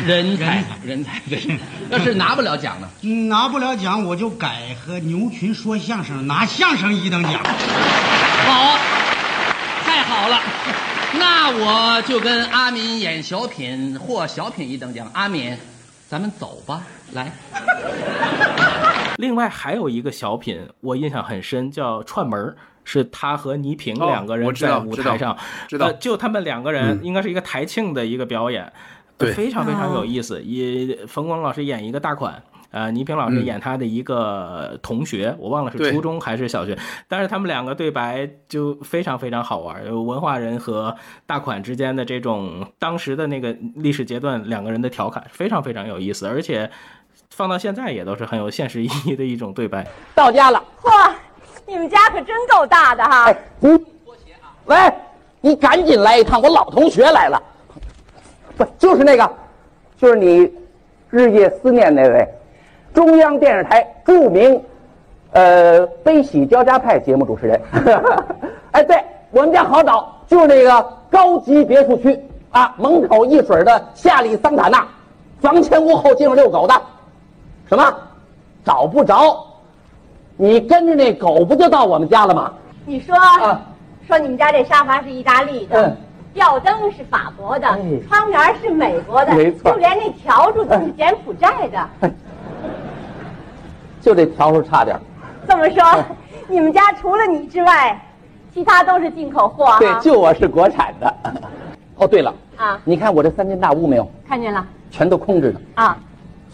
人才，人才，对。要是拿不了奖呢？嗯拿不了奖，我就改和牛群说相声，拿相声一等奖。好，太好了，那我就跟阿敏演小品获小品一等奖。阿敏，咱们走吧，来。另外还有一个小品，我印象很深，叫《串门儿》，是他和倪萍哦两个人在舞台上，知道呃，就他们两个人嗯应该是一个台庆的一个表演，对非常非常有意思。也冯巩老师演一个大款。呃，倪萍老师嗯演他的一个同学，我忘了是初中还是小学，但是他们两个对白就非常非常好玩，有文化人和大款之间的这种当时的那个历史阶段两个人的调侃，非常非常有意思，而且放到现在也都是很有现实意义的一种对白。到家了。嚯，你们家可真够大的哈！你喂，你赶紧来一趟，我老同学来了。不，就是那个，就是你日夜思念那位，中央电视台著名，呃，悲喜交加派节目主持人。哎，对，我们家好找，就是那个高级别墅区啊，门口一水的夏利桑塔纳，房前屋后街上遛狗的，什么？找不着？你跟着那狗不就到我们家了吗？你说，说你们家这沙发是意大利的，嗯吊灯是法国的，窗帘是美国的，没错就连那笤帚都是柬埔寨的。就这笤帚差点儿。这么说，你们家除了你之外，其他都是进口货啊？对，就我是国产的。哦，对了，啊，你看我这三间大屋没有？看见了全都空着呢。啊，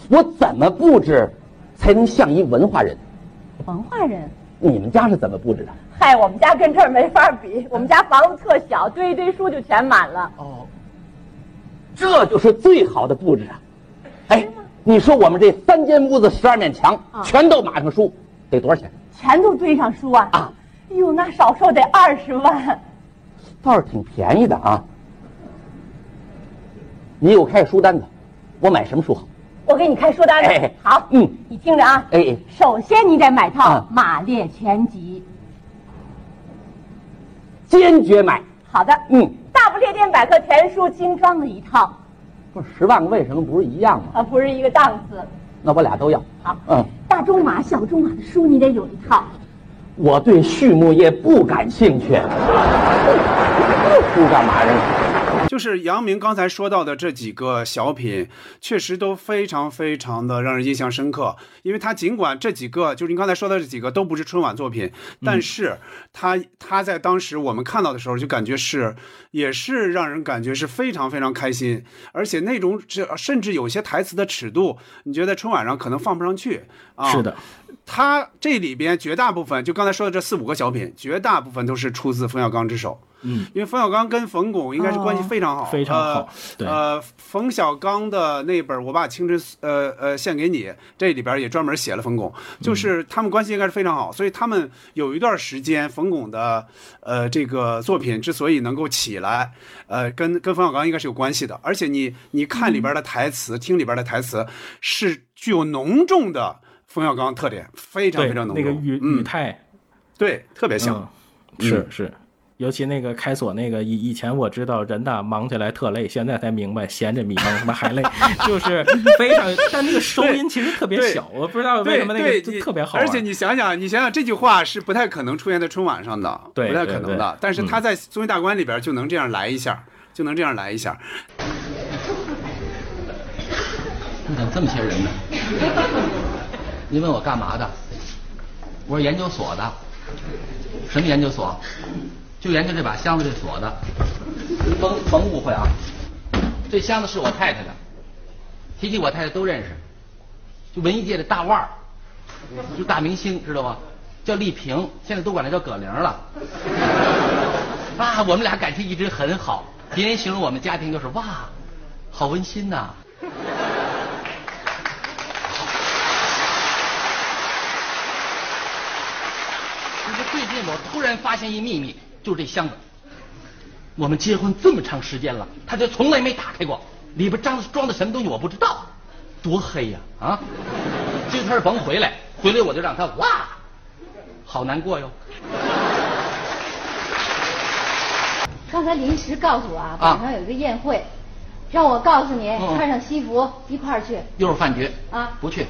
我怎么布置才能像一文化人？文化人。你们家是怎么布置的？嗨，我们家跟这儿没法比，我们家房子特小，堆一堆书就全满了。哦，这就是最好的布置啊！哎，你说我们这三间屋子十二面墙啊全都码上书，得多少钱？全都堆上书啊！啊，哎呦，那少说得二十万。倒是挺便宜的啊。你给我开个书单子，我买什么书好？我给你开书单子。哎好，嗯，你听着啊。哎哎，首先你得买套啊《马列全集坚决买。》。好的。嗯，大不列颠百科全书精装的一套，不是十万个为什么不是一样吗？啊，不是一个档次。那我俩都要。好，嗯，大中马、小中马的书你得有一套。我对畜牧业不感兴趣。书干嘛呀？就是杨明刚才说到的这几个小品，确实都非常非常的让人印象深刻。因为他尽管这几个，就是您刚才说的这几个都不是春晚作品，但是他他在当时我们看到的时候，就感觉是也是让人感觉是非常非常开心，而且那种这甚至有些台词的尺度，你觉得春晚上可能放不上去啊？是的。他这里边绝大部分，就刚才说的这四五个小品，绝大部分都是出自冯小刚之手。嗯，因为冯小刚跟冯巩应该是关系非常好，哦非常好呃对呃，冯小刚的那本《我把青春呃呃献给你》，这里边也专门写了冯巩，就是他们关系应该是非常好，所以他们有一段时间，冯巩的呃这个作品之所以能够起来，呃，跟跟冯小刚应该是有关系的。而且你你看里边的台词，听里边的台词，是具有浓重的冯小刚特点，非常非常浓重。那个语嗯语态，对，特别像。嗯是是，尤其那个开锁那个，以以前我知道人呐忙起来特累，现在才明白闲着比忙他妈还累，就是非常，但那个收音其实特别小，我不知道为什么那个就特别好。而且你想想，你想想这句话是不太可能出现在春晚上的，对不太可能。的但是他在综艺大观里边就能这样来一下，就能这样来一下。你怎么这么些人呢？你问我干嘛的？我是研究所的。什么研究所？就研究这把箱子这锁的。甭甭误会啊，这箱子是我太太的。提起我太太都认识，就文艺界的大腕儿，就大明星，知道吗？叫丽萍，现在都管她叫葛玲了。啊，我们俩感情一直很好，别人形容我们家庭就是哇，好温馨呐、就是最近我突然发现一秘密，就这箱子。我们结婚这么长时间了，他就从来没打开过，里边装的装的什么东西我不知道，多黑呀啊！今天甭回来，回来我就让他哇，好难过哟。刚才临时告诉我啊，啊晚上有一个宴会，让我告诉你，嗯穿上西服一块儿去又是饭局啊。不去，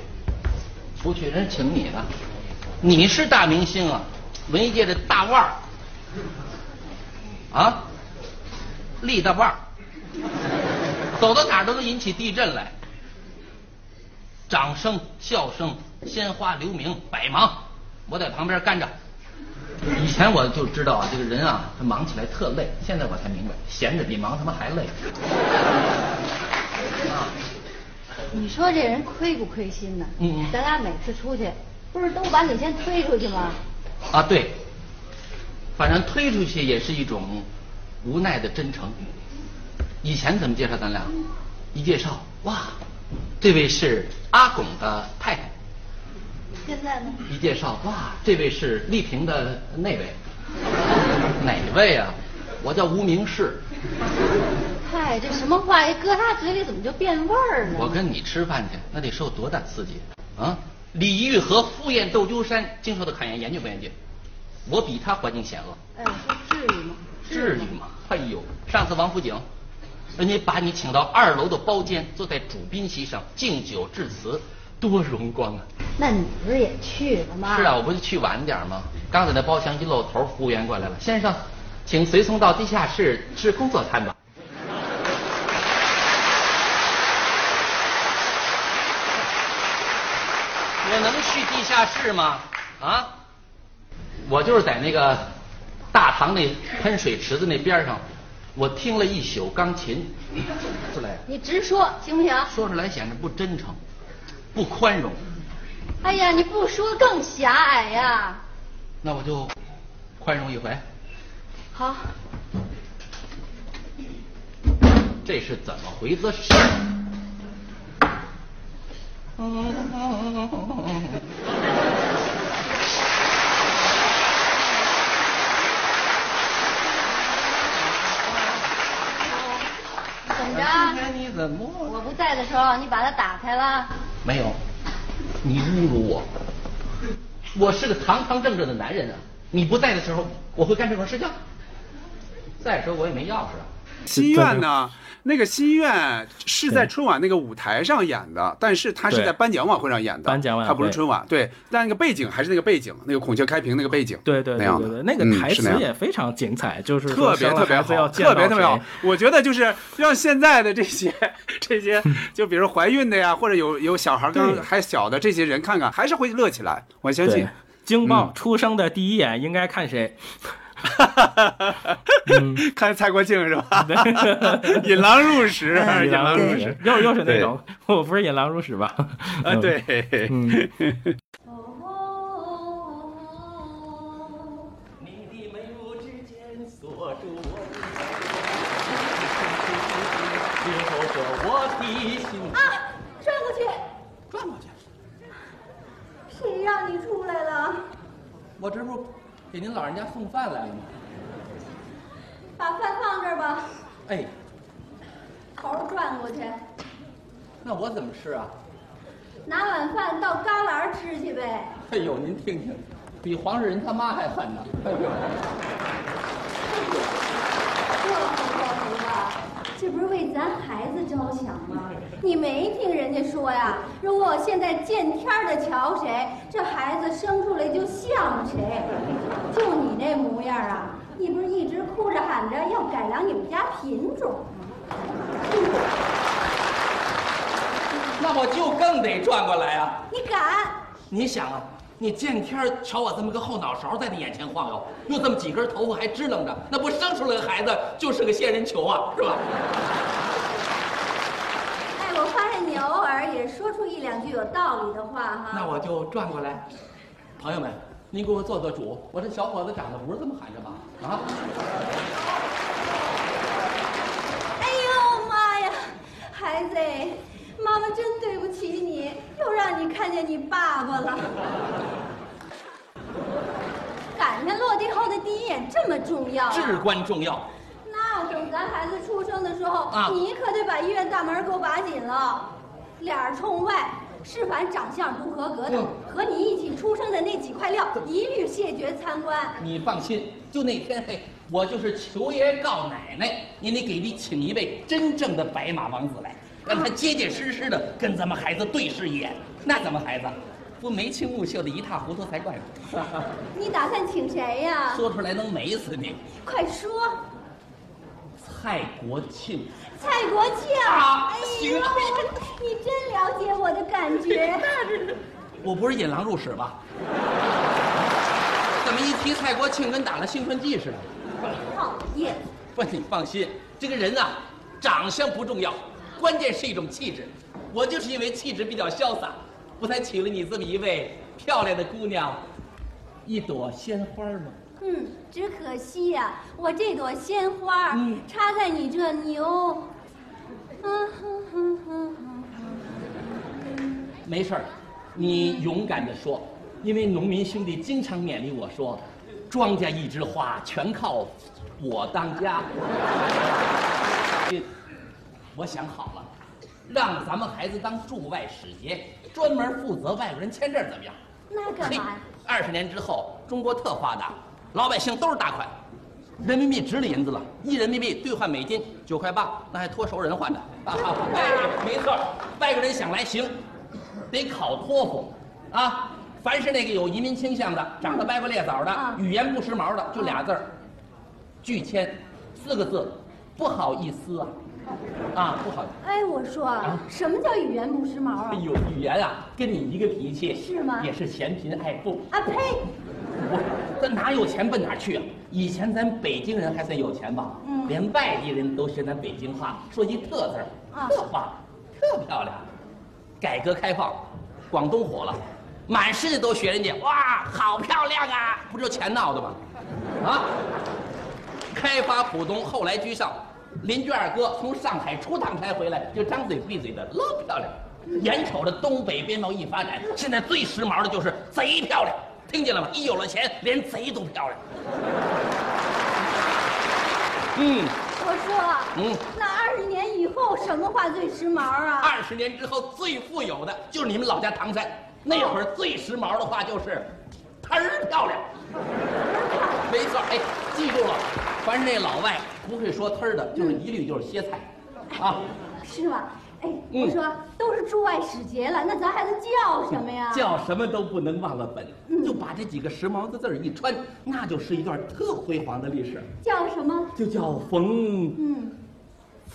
不去，人请你呢。你是大明星啊，文艺界的大腕儿啊，立大腕儿，走到哪儿都能引起地震来。掌声、笑声、鲜花、留名、百忙，我在旁边干着。以前我就知道啊，这个人啊，他忙起来特累。现在我才明白，闲着比忙他妈还累。啊，你说这人亏不亏心呢？嗯嗯咱俩每次出去，不是都把你先推出去吗？啊，对，反正推出去也是一种无奈的真诚。以前怎么介绍咱俩？一介绍，哇，这位是阿拱的太太。现在呢？一介绍，哇，这位是丽萍的那位。哪位啊？我叫吴明氏。嗨，这什么话一搁他嘴里怎么就变味儿呢？我跟你吃饭去，那得受多大刺激啊！李玉和赴宴斗鸠山，经受的考验严峻不严峻？我比他环境险恶，哎，说至于吗？至于吗？哎呦，上次王府井，人家把你请到二楼的包间，坐在主宾席上敬酒致辞，多荣光啊！那你不是也去了吗？是啊，我不是去晚点吗？刚在那包厢一露头，服务员过来了，先生，请随从到地下室吃工作餐吧。我能去地下室吗？啊？我就是在那个大堂那喷水池子那边上，我听了一宿钢琴，出来你直说行不行？说出来显得不真诚，不宽容。哎呀，你不说更狭隘呀。那我就宽容一回。好，这是怎么回子事？怎么着？你怎么？我不在的时候，你把它打开了。没有，你侮辱我。我是个堂堂正正的男人啊！你不在的时候，我会干这种事情。再说我也没钥匙啊。心愿呢？那个心愿是在春晚那个舞台上演的，但是他是在颁奖晚会上演的。颁奖晚会他不是春晚，对，但那个背景还是那个背景，那个孔雀开屏那个背景，对对那样的对对对，那个嗯台词也非常精彩，就是特别特别好，特别特别好。我觉得就是让现在的这些 这些，就比如怀孕的呀，或者有有小孩刚还小的这些人看看，还是会乐起来。我相信对。惊爆嗯出生的第一眼应该看谁？看蔡国庆是吧？引狼入室，引狼入室室，，又又是那种，我不是引狼入室吧？啊，对，嗯。你的眉目之间锁住我的心。啊，转过去，转过去。谁让你出来了？我这不给您老人家送饭来了吗？把饭放这儿吧，哎，头转过去，那我怎么吃啊？拿碗饭到旮旯吃去呗。哎呦，您听听，比黄世仁他妈还狠呢。哎呦，这不是为咱孩子着想吗？你没听人家说呀？如果我现在见天儿的瞧谁，这孩子生出来就像谁。就你这模样啊，你不是一直哭着喊着要改良你们家品种吗？那我就更得转过来啊！你敢？你想啊，你见天儿瞧我这么个后脑勺在你眼前晃悠，又这么几根头发还支棱着，那不生出来个孩子就是个仙人球啊，是吧？偶尔也说出一两句有道理的话哈。那我就转过来，朋友们，您给我做做主，我这小伙子长得不是这么喊着吧？啊！哎呦妈呀，孩子，妈妈真对不起你，又让你看见你爸爸了。赶上落地后的第一眼这么重要、啊，至关重要。那等咱孩子出生的时候，啊你可得把医院大门给我把紧了，脸儿冲外，是凡长相不合格的，嗯和你一起出生的那几块料，一律谢绝参观。你放心，就那天嘿，我就是求爷告奶奶，您得给你请一位真正的白马王子来，让他结结实实的跟咱们孩子对视一眼，那咱们孩子不眉清目秀的一塌糊涂才怪呢。你打算请谁呀、说出来能美死你。快说，蔡国庆，蔡国庆。啊哎行呦，你真了解我的感觉。我不是引狼入室吧？怎么一提蔡国庆跟打了兴奋剂似的？讨厌，不，你放心，这个人啊，长相不重要，关键是一种气质。我就是因为气质比较潇洒，我才娶了你这么一位漂亮的姑娘，一朵鲜花吗？嗯，只可惜呀、我这朵鲜花、嗯插在你这牛。嗯哼哼哼哼没事儿，你勇敢的说，因为农民兄弟经常勉励我说，庄稼一枝花，全靠我当家。我想好了，让咱们孩子当驻外使节，专门负责外国人签证，怎么样？那干嘛呀？二十年之后，中国特发达，老百姓都是大款，人民币值了银子了，一人民币兑换美金九块八，那还托熟人换的。啊，哎，没错，外国人想来行，得考托福，啊，凡是那个有移民倾向的，长得歪瓜裂枣的，语言不时髦的，就俩字儿，拒签，四个字，不好意思啊，啊，不好意思。哎，我说啊，什么叫语言不时髦啊？哎呦，语言啊，跟你一个脾气，是吗也是嫌贫爱富。啊呸！我这哪有钱奔哪儿去啊？以前咱北京人还算有钱吧？嗯连外地人都学咱北京话，说一特字儿，啊特棒，特漂亮。改革开放，广东火了，满世界都学人家，哇，好漂亮啊！不就钱闹的吗？啊！开发浦东，后来居上。邻居二哥从上海出趟差回来，就张嘴闭嘴的，老漂亮。眼瞅着东北边贸易发展，现在最时髦的就是贼漂亮，听见了吗？一有了钱，连贼都漂亮。嗯我说，嗯，那二十年以后什么话最时髦啊？二十年之后最富有的就是你们老家唐山，那会儿最时髦的话就是“忒儿漂亮”。没错，哎，记住了，凡是那老外不会说“忒儿”的，就是一律就是歇菜，啊。是吗？我说都是驻外使节了，那咱还能叫什么呀？叫什么都不能忘了本，就把这几个时髦的字儿一穿，那就是一段特辉煌的历史，叫什么？就叫冯嗯，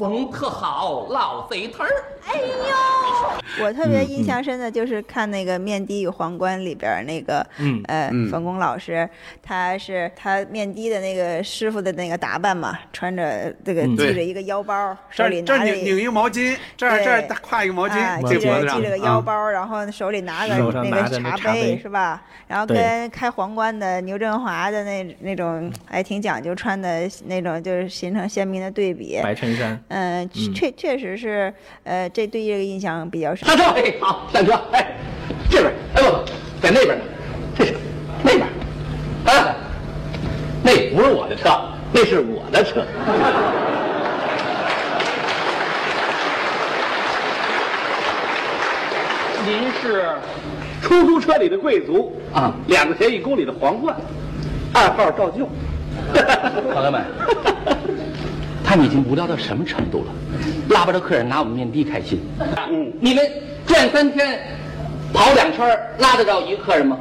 冯特好老贼头儿。哎呦，我特别印象深的就是看那个《面的与皇冠》里边儿那个，嗯。呃嗯，冯巩老师，他是他面的的那个师傅的那个打扮嘛，穿着这个嗯系着一个腰包，手里拿着拧拧一个毛巾，这儿这儿挎一个毛啊，巾，系这脖子上着系着个腰啊包，然后手里拿个那个茶杯杯是吧？然后跟开皇冠的牛振华的那那种哎挺讲究穿的那种，就是形成鲜明的对。比。白衬衫，嗯，嗯确确实是，呃，这对这个印象比较深。上车，哎，好，上车，哎，这边，哎不不，在那边呢，这是那边，啊，那不是我的车，那是我的车。您是出租车里的贵族啊，两个钱一公里的皇冠，二号照旧。朋友们，他们已经无聊到什么程度了？拉不着客人拿我们面的开心。嗯，你们转三天，跑两圈拉得着一个客人吗？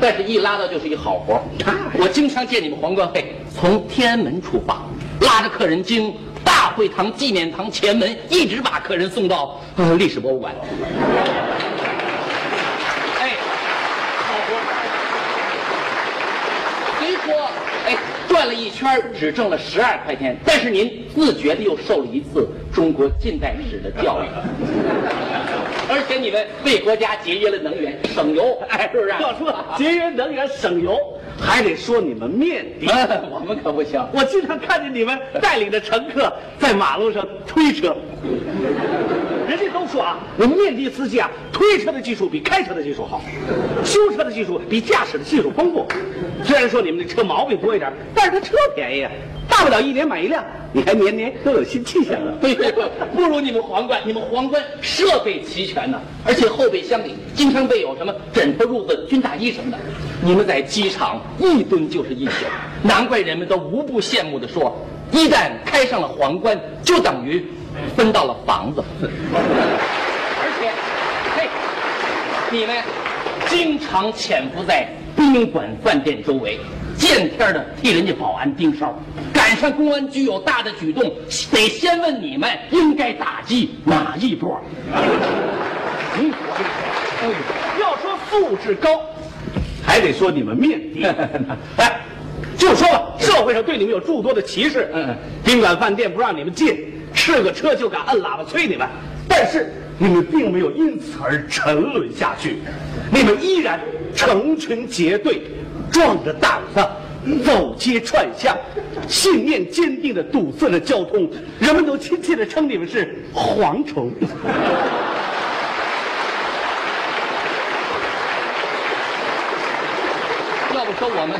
但是一拉到就是一好活儿我经常见你们皇冠会，从天安门出发，拉着客人经大会堂、纪念堂前门，一直把客人送到呃历史博物馆。哎，好活儿虽说，哎，转了一圈只挣了十二块钱，但是您自觉的又受了一次中国近代史的教育，而且你们为国家节约了能源，省油，哎，是不是？要说节约能源省油，还得说你们面的。我们可不行。我经常看见你们带领着乘客在马路上推车，人家都说啊，我们面的司机啊，推车的技术比开车的技术好，修车的技术比驾驶的技术丰富。虽然说你们的车毛病多一点，但是它车便宜啊，大不了一年买一辆，你还年年都有新气象呢。对对对，不如你们皇冠，你们皇冠设备齐全呢，而且后备箱里经常备有什么枕头、褥子、军大衣什么的。你们在机场一蹲就是一宿，难怪人们都无不羡慕的说，一旦开上了皇冠，就等于分到了房子。而且，嘿，你们经常潜伏在宾馆、饭店周围，见天的替人家保安盯梢。赶上公安局有大的举动，得先问你们应该打击哪一波。嗯，要说素质高，还得说你们面的。哎，就说吧，社会上对你们有诸多的歧视，嗯，宾馆饭店不让你们进，是个车就敢按喇叭催你们，但是你们并没有因此而沉沦下去，你们依然成群结队，壮着胆子。走街串巷，信念坚定的堵塞了交通，人们都亲切的称你们是蝗虫。要不说我们，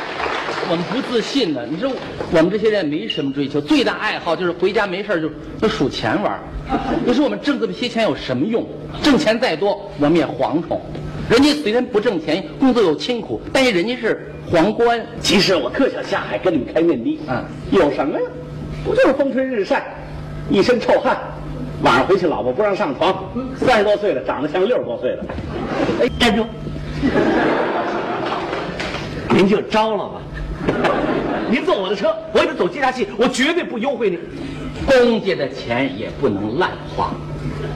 我们不自信呢。你说我们这些人没什么追求，最大爱好就是回家没事儿就就数钱玩儿。你说我们挣这么些钱有什么用？挣钱再多，我们也蝗虫。人家虽然不挣钱，工作又辛苦，但是人家是皇冠。其实我特想下海跟你们开面的。嗯，有什么呀？不就是风吹日晒，一身臭汗，晚上回去老婆不让上床，三十多岁了，长得像六十多岁的。哎，站住！您就招了吧。您坐我的车，我也得走接洽器，我绝对不优惠您。公家的钱也不能乱花。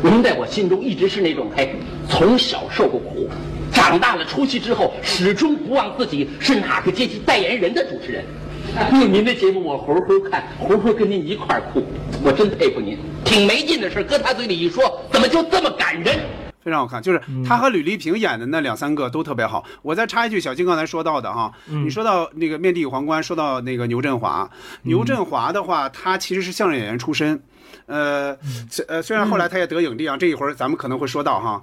您在我心中一直是那种哎，从小受过苦，长大了出息之后，始终不忘自己是哪个阶级代言人的主持人。您您的节目我回回看，回回跟您一块儿哭，我真佩服您。挺没劲的事，搁他嘴里一说，怎么就这么感人？非常好看，就是他和吕丽萍演的那两三个都特别好。我再插一句，小金刚才说到的哈，你说到那个面地与皇冠，说到那个牛振华，牛振华的话，他其实是相声演员出身，呃，虽呃虽然后来他也得影帝啊，这一会儿咱们可能会说到哈，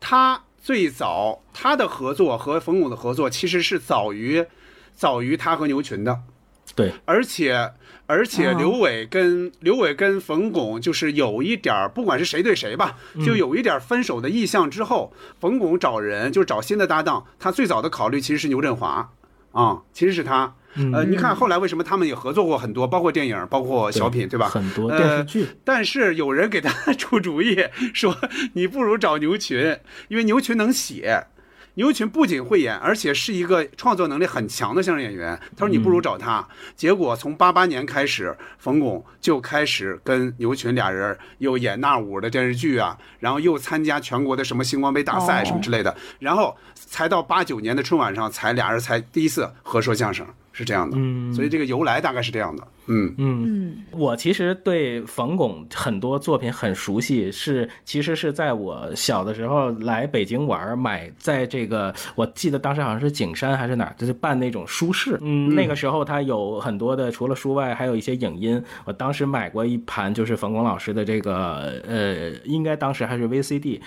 他最早他的合作和冯巩的合作其实是早于早于他和牛群的，对，而且而且刘伟跟、刘伟跟冯巩就是有一点儿，不管是谁对谁吧，就有一点儿分手的意向之后，冯巩找人就是找新的搭档，他最早的考虑其实是牛振华啊、其实是他。呃，你看后来为什么他们也合作过很多，包括电影，包括小品，对吧？很多电视剧呃。但是有人给他出主意说，你不如找牛群，因为牛群能写。牛群不仅会演，而且是一个创作能力很强的相声演员。他说：“你不如找他。结果从八八年开始，冯巩就开始跟牛群俩人又演那五的电视剧啊，然后又参加全国的什么星光杯大赛什么之类的，然后才到八九年的春晚上，才俩人才第一次合说相声，是这样的。嗯所以这个由来大概是这样的。嗯嗯，我其实对冯巩很多作品很熟悉，是其实是在我小的时候来北京玩，买在这个我记得当时好像是景山还是哪儿，就是办那种书市，嗯，嗯那个时候他有很多的，除了书外，还有一些影音。我当时买过一盘，就是冯巩老师的这个呃，应该当时还是 VCD。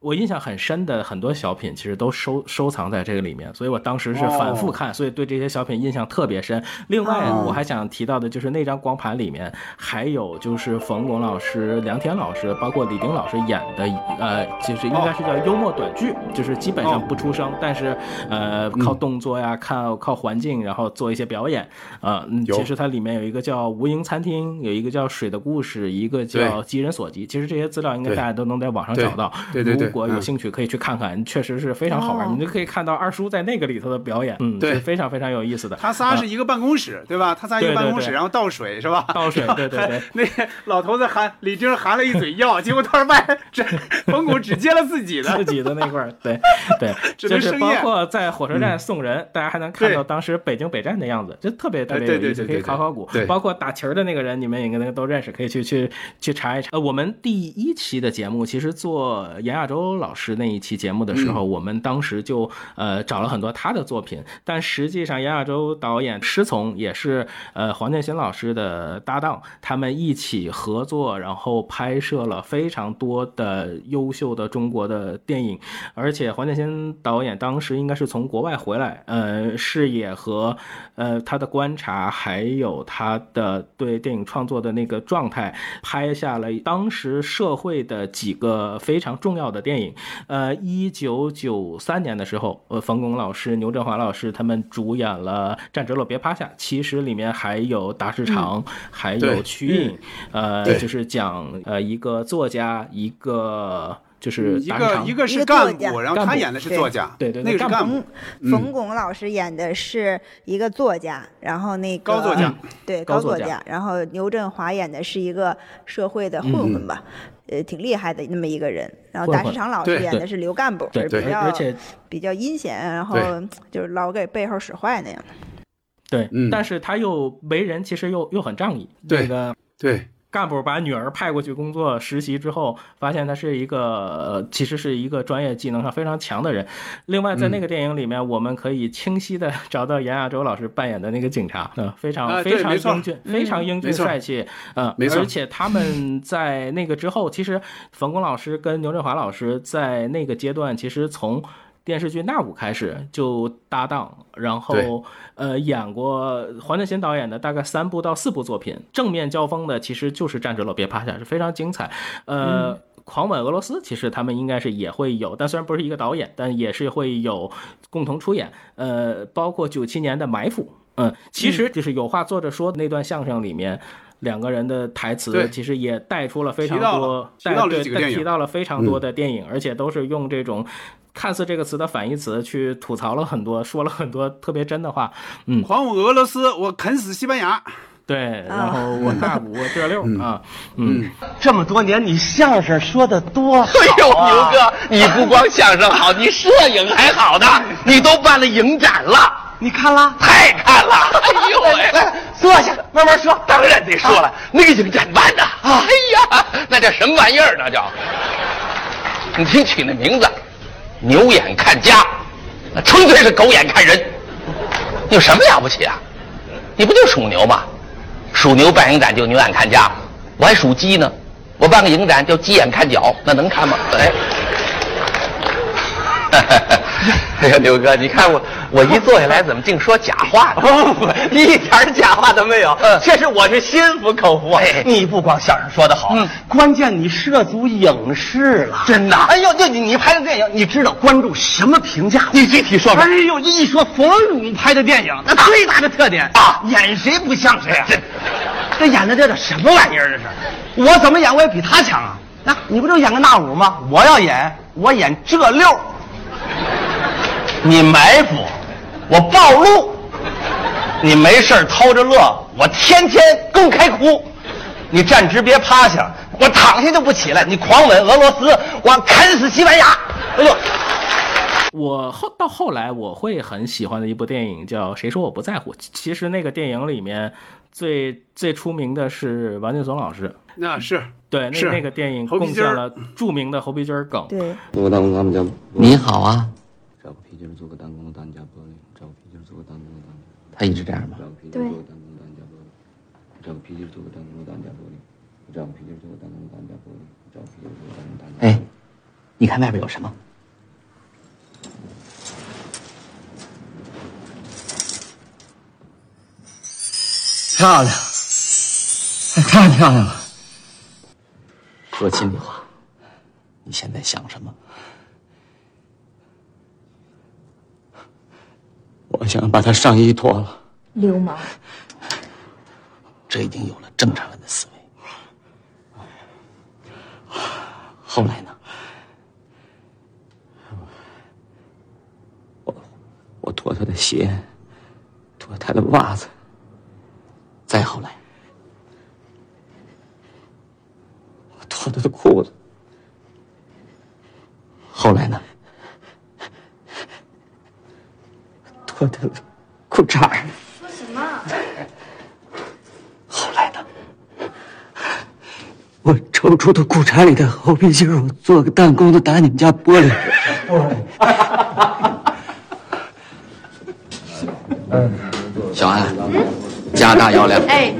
我印象很深的很多小品，其实都收收藏在这个里面，所以我当时是反复看，所以对这些小品印象特别深。另外，哦我还想提到的就是那张光盘里面还有就是冯巩老师、梁田老师，包括李丁老师演的，呃，就是应该是叫幽默短剧，就是基本上不出声，但是呃靠动作呀、靠靠环境，然后做一些表演。呃，嗯其实它里面有一个叫无垠餐厅，有一个叫水的故事，一个叫急人所及。其实这些资料应该大家都能在网上找到。对对对如果有嗯兴趣可以去看看，确实是非常好玩。哦你就可以看到二叔在那个里头的表演，嗯，对是非常非常有意思的。他仨是一个办公室，对吧？他仨一个办公室，对然后倒水是吧？倒水 对对对。那老头子含李菁含了一嘴药，结果他说卖这冯巩只接了自己的，自己的那块儿，对对，只就是包括在火车站送人，大家还能看到当时北京北站的样子，就特别特哎别有意思，可以对对对对考考古。包括打旗儿的那个人，你们应该都认识，可以去去去查一查。呃，我们第一期的节目，其实做严亚洲老师那一期节目的时候，我们当时就呃找了很多他的作品，但实际上杨亚洲导演师从也是呃黄建新老师的搭档，他们一起合作，然后拍摄了非常多的优秀的中国的电影，而且黄建新导演当时应该是从国外回来，呃，视野和呃他的观察，还有他的对电影创作的那个状态，拍下了当时社会的几个非常重要的电影。呃，一九九三年的时候，呃，冯巩老师、牛振华老师他们主演了《站直了别趴下》，其实里面还有达世常，还有对瞿颖，呃，就是讲呃一个作家，一个就是一个一个是干作家。部，然后他演的是作家，对对那个是干部。冯，冯巩老师演的是一个作家，然后那个高作家。对高作家。高作家，然后牛振华演的是一个社会的混混吧，呃，挺厉害的那么一个人。然后达世常老师演的是刘干部，对是比较而且比较阴险，然后就是老给背后使坏那样。对，嗯但是他又为人其实又又很仗义，对那个对干部把女儿派过去工作实习之后，发现他是一个呃，其实是一个专业技能上非常强的人。另外，在那个电影里面，我们可以清晰的找到严亚洲老师扮演的那个警察，嗯、非常、啊非常英俊，嗯非常英俊帅气，嗯、没错。而且他们在那个之后，其实冯巩老师跟牛振华老师在那个阶段，其实从电视剧《那五》开始就搭档，然后呃演过黄建新导演的大概三部到四部作品，正面交锋的其实就是《站着了别趴下》，是非常精彩。呃。狂吻俄罗斯》，其实他们应该是也会有，但虽然不是一个导演，但也是会有共同出演。呃，包括九七年的《埋伏》，嗯，其实就是有话坐着说的那段相声里面。两个人的台词其实也带出了非常多带对提到了非常多的电影，而且都是用这种看似这个词的反义词去吐槽了很多，说了很多特别真的话。嗯，狂舞俄罗斯，我啃死西班牙。对，然后我大鼓我这溜啊，嗯，这么多年，你相声说的多好、啊！哎呦，牛哥，你不光相声好，你摄影还好呢，你都办了影展了，你看了？太看了！哎呦喂，来坐下，慢慢说。当然得说了，那个影展办的，哎呀，那叫什么玩意儿？那叫，你听取那名字，牛眼看家，那纯粹是狗眼看人，有什么了不起啊？你不就属牛吗？属牛办影展就牛眼看家，我还属鸡呢，我办个鹰展叫鸡眼看脚，那能看吗？哎。哎呀，牛哥，你看我我一坐下来，怎么净说假话呢？不，一点假话都没有。确实我是心服口服啊。你不光相声说得好，嗯关键你涉足影视了，真的。哎呦，就你你拍的电影，你知道观众什么评价？你具体说说。哎呦，一说冯巩拍的电影，那最大的特点啊，演谁不像谁啊？这这演的这叫什么玩意儿？这是，我怎么演我也比他强啊？那你不就演个那五吗？我要演，我演这六。你埋伏，我暴露；你没事偷着乐，我天天公开哭。你站直别趴下，我躺下就不起来。你狂吻俄罗斯，我啃死西班牙。哎呦，我后到后来我会很喜欢的一部电影叫《谁说我不在乎》。其实那个电影里面最最出名的是王劲松老师。那是对，那是那个电影贡献了著名的侯皮筋儿梗。对，做个弹弓，咱们家你好啊，找个皮筋儿做个弹弓，咱家玻璃；找个皮筋做个弹弓，咱家。他一直这样吗？找个皮筋做个弹弓，咱家玻璃；找个皮筋做个弹弓，咱家玻璃；找个皮筋做个弹弓，咱家玻璃；找个皮筋做个弹弓，咱家玻璃。哎，你看外边有什么？漂亮，太漂亮了。说心里话，你现在想什么？我想把他上衣脱了。流氓！这已经有了正常人的思维。后来呢？我我脱他的鞋，脱他的袜子，再后来，我脱他的裤子。后来呢？脱他的裤衩儿。说什么？后来呢？我抽出的裤衩里的猴皮筋儿，我做个弹弓子打你们家玻璃。小安，加大药量。哎，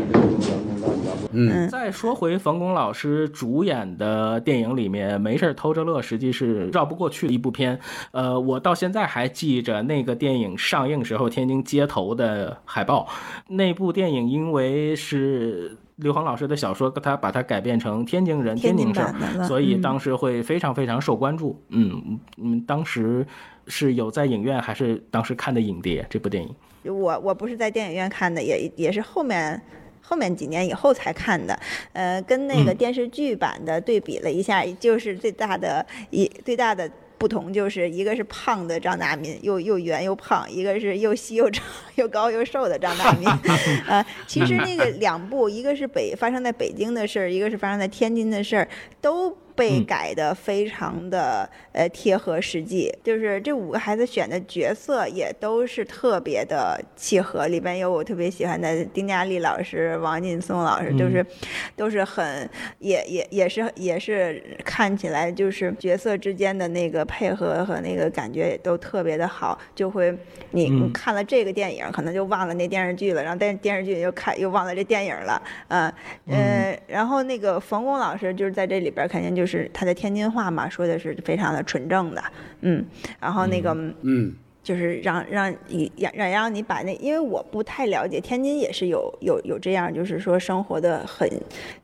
嗯，再说回冯巩老师主演的电影里面，《没事儿偷着乐》实际是绕不过去的一部片。呃，我到现在还记着那个电影上映时候天津街头的海报。那部电影因为是刘恒老师的小说，他把它改编成天津人天津津事儿，所以嗯当时会非常非常受关注。嗯嗯，当时是有在影院还是当时看的影碟这部电影？我我不是在电影院看的，也也是后面后面几年以后才看的。呃，跟那个嗯电视剧版的对比了一下，就是最大的一最大的。不同就是一个是胖的张大民，又又圆又胖；一个是又细又长、又高又瘦的张大民。呃，其实那个两部，一个是北发生在北京的事儿，一个是发生在天津的事儿，都被嗯。改的非常的呃贴合实际。就是这五个孩子选的角色也都是特别的契合，里边有我特别喜欢的丁嘉丽老师、王劲松老师，都嗯。是都是很也也也是也是看起来就是角色之间的那个配合和那个感觉也都特别的好，就会你看了这个电影，可能就忘了那电视剧了，然后电电视剧又看又忘了这电影了，嗯。嗯，然后那个冯巩老师就是在这里边肯定就是他的天津话嘛，说的是非常的纯正的，嗯，然后那个嗯，就是让让你让让让你把那，因为我不太了解，天津也是有有有这样，就是说生活的很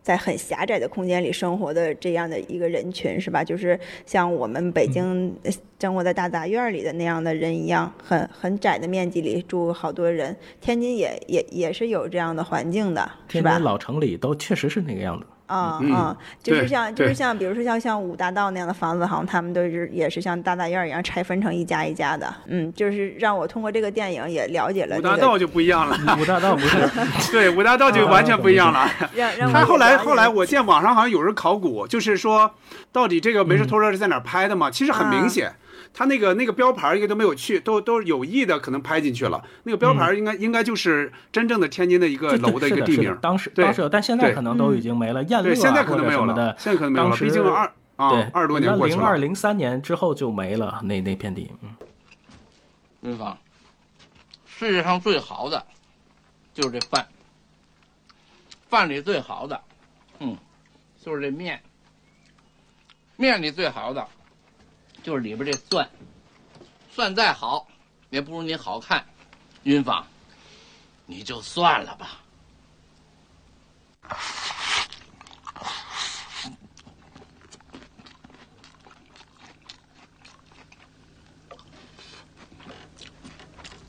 在很狭窄的空间里生活的这样的一个人群，是吧？就是像我们北京呃生活在大杂院里的那样的人一样，很很窄的面积里住好多人。天津也也也是有这样的环境的，是吧天津？老城里都确实是那个样子。嗯啊啊，就是像就是像，比如说像像五大道那样的房子，好像他们都是也是像大大院一样拆分成一家一家的。嗯，就是让我通过这个电影也了解了、这个。五大道就不一样了，五大道不是，对，五大道就完全不一样了。让让我他后来后来我见网上好像有人考古，就是说到底这个没事偷车是在哪儿拍的嘛？其实很明显。他那个那个标牌儿应该都没有去，都都是有意的，可能拍进去了。那个标牌儿应该、应该就是真正的天津的一个楼的一个地名。当时对当时有，但现在可能都已经没了。燕乐对，啊现在可能没有了者什么的，，现在可能没有了。当时毕竟二啊对二十多年过去了。零二零三年之后就没了，那那片地。嗯，云芳，世界上最好的就是这饭，饭里最好的，嗯，就是这面，面里最好的就是里边这钻，钻再好也不如你好看。云芳，你就算了吧。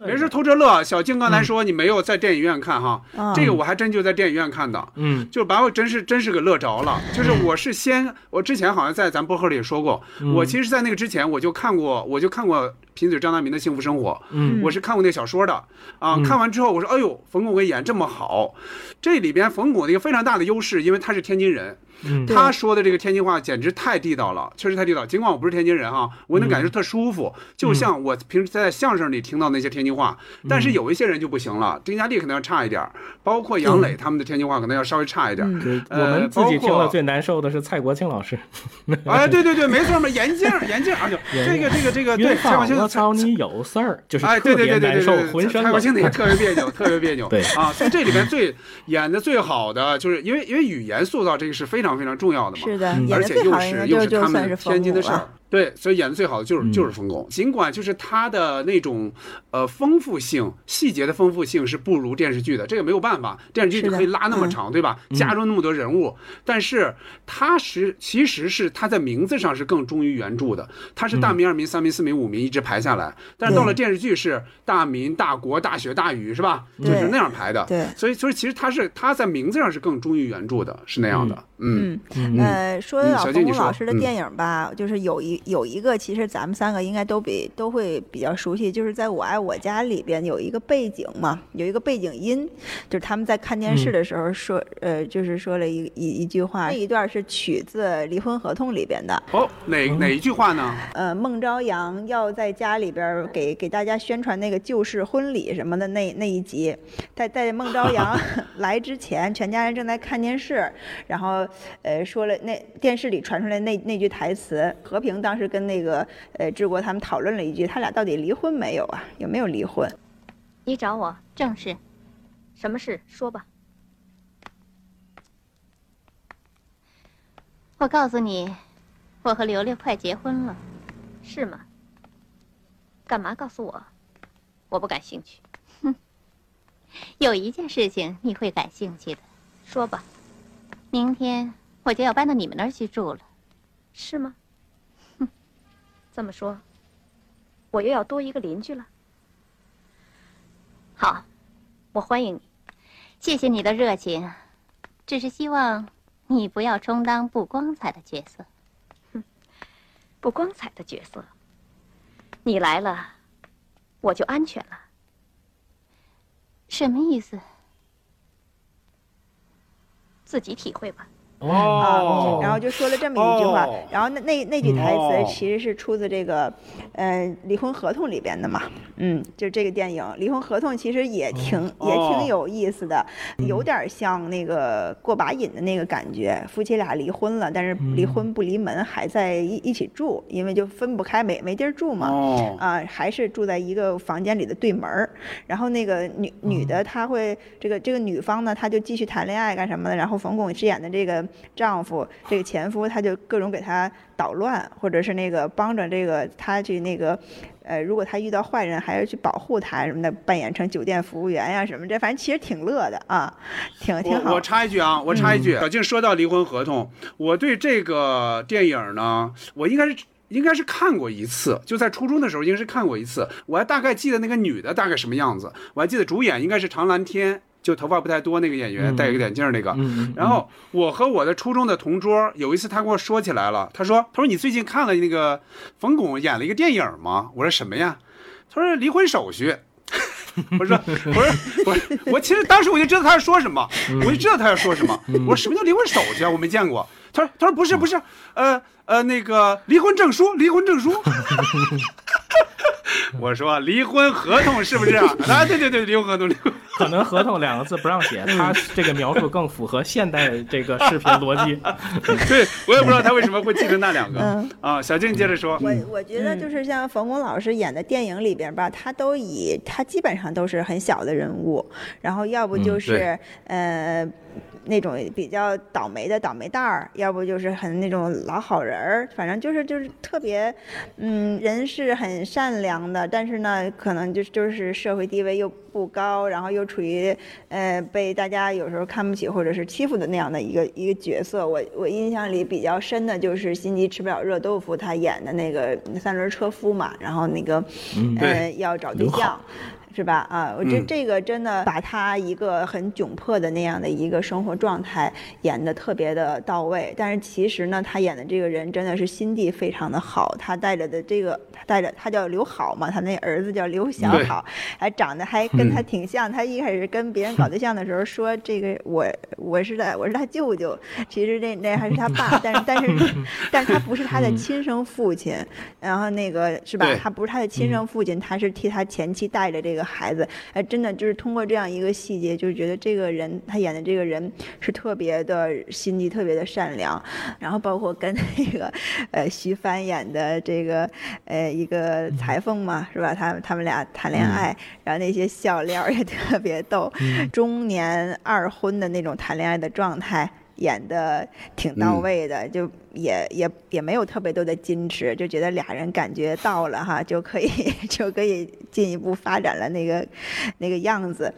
没事偷着乐。小静刚才说你没有在电影院看哈，嗯这个我还真就在电影院看的。嗯，就把我真是真是给乐着了。就是我是先，我之前好像在咱播客里也说过，嗯我其实，在那个之前我就看过，我就看过贫嘴张大民的《幸福生活》，嗯我是看过那个小说的啊。嗯看完之后，我说，哎呦，冯巩给演这么好，这里边冯巩的一个非常大的优势，因为他是天津人。嗯他说的这个天津话简直太地道了，确实太地道。尽管我不是天津人啊，我能感觉特舒服，就像我平时在相声里听到那些天津话。但是有一些人就不行了，丁嘉丽可能要差一点儿，包括杨磊他们的天津话可能要稍微差一点儿。对呃我们自己听包括了最难受的是蔡国庆老师。哎，对对对，没错嘛，眼镜儿眼镜儿，哎呦，这个这个这个，对，蔡国庆我操你有事儿，就是哎，特对对别难受对对对对，，浑身蔡国庆那个 特别别扭，特别别扭。对啊，所以这里边最演的最好的，就是因为因为语言塑造这个是非常非常重要的嘛。是的，而且又是又就是就他们天津的事儿。对，所以演的最好的就是就是冯巩，尽管就是他的那种呃丰富性、细节的丰富性是不如电视剧的，这个没有办法，电视剧可以拉那么嗯。长，对吧？加入那么多人物，但是他是其实是他在名字上是更忠于原著的，他是大明、二明、三明、四明、五明一直排下来，但是到了电视剧是大明、大国、大雪、大雨，是吧？就是那样排的。对。所以所以其实他是他在名字上是更忠于原著的，是那样的。嗯。嗯，呃，说到冯嗯小静你说巩老师的嗯。电影吧，就是有一有一个，其实咱们三个应该都比都会比较熟悉，就是在我爱我家里边有一个背景嘛，有一个背景音，就是他们在看电视嗯的时候说，呃，就是说了一一一句话，那一段是取自《离婚合同》里边的。哦，哪哪一句话呢？呃，孟朝阳要在家里边儿给给大家宣传那个旧式婚礼什么的那那一集，在在孟朝阳 来之前，全家人正在看电视，然后呃说了那电视里传出来那那句台词，和平当时跟那个呃治国他们讨论了一句，他俩到底离婚没有啊？有没有离婚？你找我正事，什么事说吧。我告诉你，我和刘刘快结婚了，是吗？干嘛告诉我？我不感兴趣。哼，有一件事情你会感兴趣的，说吧。明天我就要搬到你们那儿去住了，是吗？这么说，我又要多一个邻居了。好，我欢迎你，谢谢你的热情，只是希望你不要充当不光彩的角色。哼，不光彩的角色，你来了，我就安全了。什么意思？自己体会吧。哦。啊，然后就说了这么一句话，哦。然后那那那句台词哦其实是出自这个，呃，离婚合同里边的嘛，嗯，就这个电影《离婚合同》其实也挺、也哦。挺有意思的，有点像那个过把瘾的那个感觉，夫妻俩离婚了，但是离婚不离门，还在一一起住，因为就分不开，没没地儿住嘛，哦。啊，还是住在一个房间里的对门儿。然后那个女女的她会这个这个女方呢，她就继续谈恋爱干什么的？然后冯巩饰演的这个丈夫这个前夫，他就各种给她捣乱，或者是那个帮着这个她去那个。呃，如果他遇到坏人，还要去保护他什么的，扮演成酒店服务员呀什么这，反正其实挺乐的啊，挺挺好。我我插一句啊，我插一句，小静说到离婚合同，我对这个电影呢，我应该是应该是看过一次，就在初中的时候应该是看过一次，我还大概记得那个女的大概什么样子，我还记得主演应该是常蓝天。就头发不太多那个演员，戴一个眼镜那个。然后我和我的初中的同桌有一次，他跟我说起来了，他说：“他说你最近看了那个冯巩演了一个电影吗？”我说：“什么呀？”他说：“离婚手续。”我说：“我说我我其实当时我就知道他要说什么，我就知道他要说什么。我说什么叫离婚手续啊？我没见过。他说他说不是不是，呃呃那个离婚证书离婚证书。我说离婚合同是不是啊？啊对对对，离婚合同离婚。可能合同两个字不让写，他这个描述更符合现代这个视频逻辑。对我也不知道他为什么会记得那两个啊。小静接着说，我我觉得就是像冯巩老师演的电影里边吧，他都以他基本上都是很小的人物，然后要不就是呃。那种比较倒霉的倒霉蛋儿，要不就是很那种老好人儿，反正就是就是特别，嗯，人是很善良的，但是呢，可能就就是社会地位又不高，然后又处于呃被大家有时候看不起或者是欺负的那样的一个一个角色。我我印象里比较深的就是心急吃不了热豆腐，他演的那个三轮车夫嘛，然后那个呃要找对象。是吧？啊，我觉得这个真的把他一个很窘迫的那样的一个生活状态演得特别的到位。但是其实呢，他演的这个人真的是心地非常的好。他带着的这个，他带着他叫刘好嘛，他那儿子叫刘小好，还长得还跟他挺像。他一开始跟别人搞对象的时候说这个我我是他我是他舅舅，其实那那还是他爸。但是但是 但是他不是他的亲生父亲。然后那个是吧？他不是他的亲生父亲，他是替他前妻带着这个。孩子，哎，真的就是通过这样一个细节，就是觉得这个人他演的这个人是特别的心地特别的善良，然后包括跟那个呃徐帆演的这个呃一个裁缝嘛，是吧？他他们俩谈恋爱，然后那些笑料也特别逗，中年二婚的那种谈恋爱的状态演的挺到位的，就。也也也没有特别多的矜持，就觉得俩人感觉到了哈，就可以 就可以进一步发展了那个那个样子，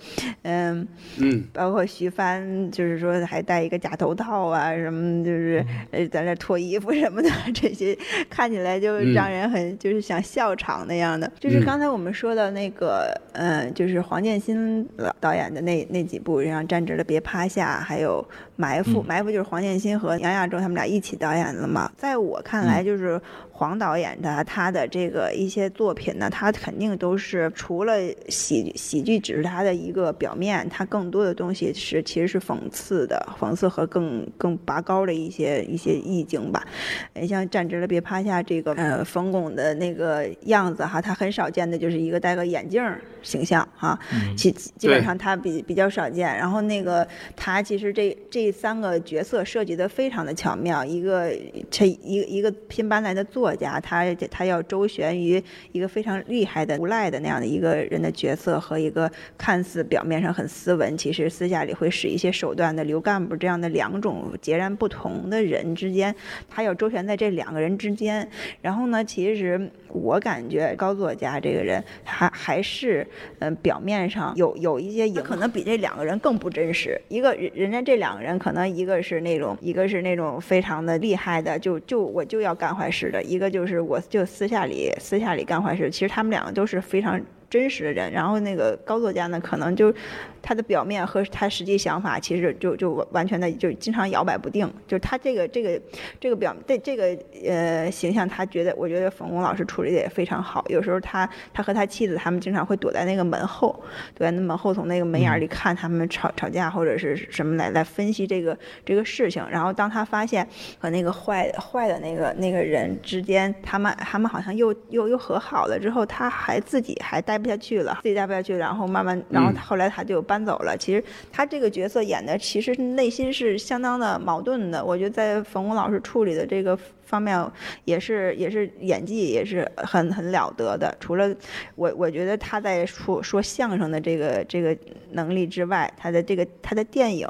嗯嗯，包括徐帆就是说还戴一个假头套啊，什么就是呃在那脱衣服什么的，这些看起来就让人很就是想笑场那样的。就是刚才我们说的那个，嗯，就是黄建新导演的那那几部，像站直了别趴下，还有埋伏，埋伏就是黄建新和杨亚洲他们俩一起导演。了嘛，在我看来，就是黄导演的他的这个一些作品呢，他肯定都是除了喜喜剧只是他的一个表面，他更多的东西是其实是讽刺的，讽刺和更更拔高的一些一些意境吧。你像站直了别趴下这个呃冯巩的那个样子哈，他很少见的就是一个戴个眼镜形象哈，基基本上他比比较少见。然后那个他其实这这三个角色设计的非常的巧妙，一个。这一个一个拼搬来的作家，他他要周旋于一个非常厉害的无赖的那样的一个人的角色，和一个看似表面上很斯文，其实私下里会使一些手段的刘干部这样的两种截然不同的人之间，他要周旋在这两个人之间。然后呢，其实我感觉高作家这个人，还还是嗯表面上有有一些，也可能比这两个人更不真实。一个人人家这两个人，可能一个是那种，一个是那种非常的厉害。开的就就我就要干坏事的。一个就是我就私下里私下里干坏事，其实他们两个都是非常真实的人。然后那个高作家呢，可能就。他的表面和他实际想法其实就就完全的就经常摇摆不定，就是他这个这个这个表对这个呃形象，他觉得我觉得冯巩老师处理的也非常好。有时候他他和他妻子他们经常会躲在那个门后，躲在那门后从那个门眼里看他们吵吵架或者是什么来来分析这个这个事情。然后当他发现和那个坏坏的那个那个人之间，他们他们好像又又又和好了之后，他还自己还带待不下去了，自己待不下去，然后慢慢，然后嗯后来他就搬走了。其实他这个角色演的，其实内心是相当的矛盾的。我觉得在冯巩老师处理的这个方面，也是也是演技也是很很了得的。除了我，我觉得他在说说相声的这个这个能力之外，他的这个他的电影，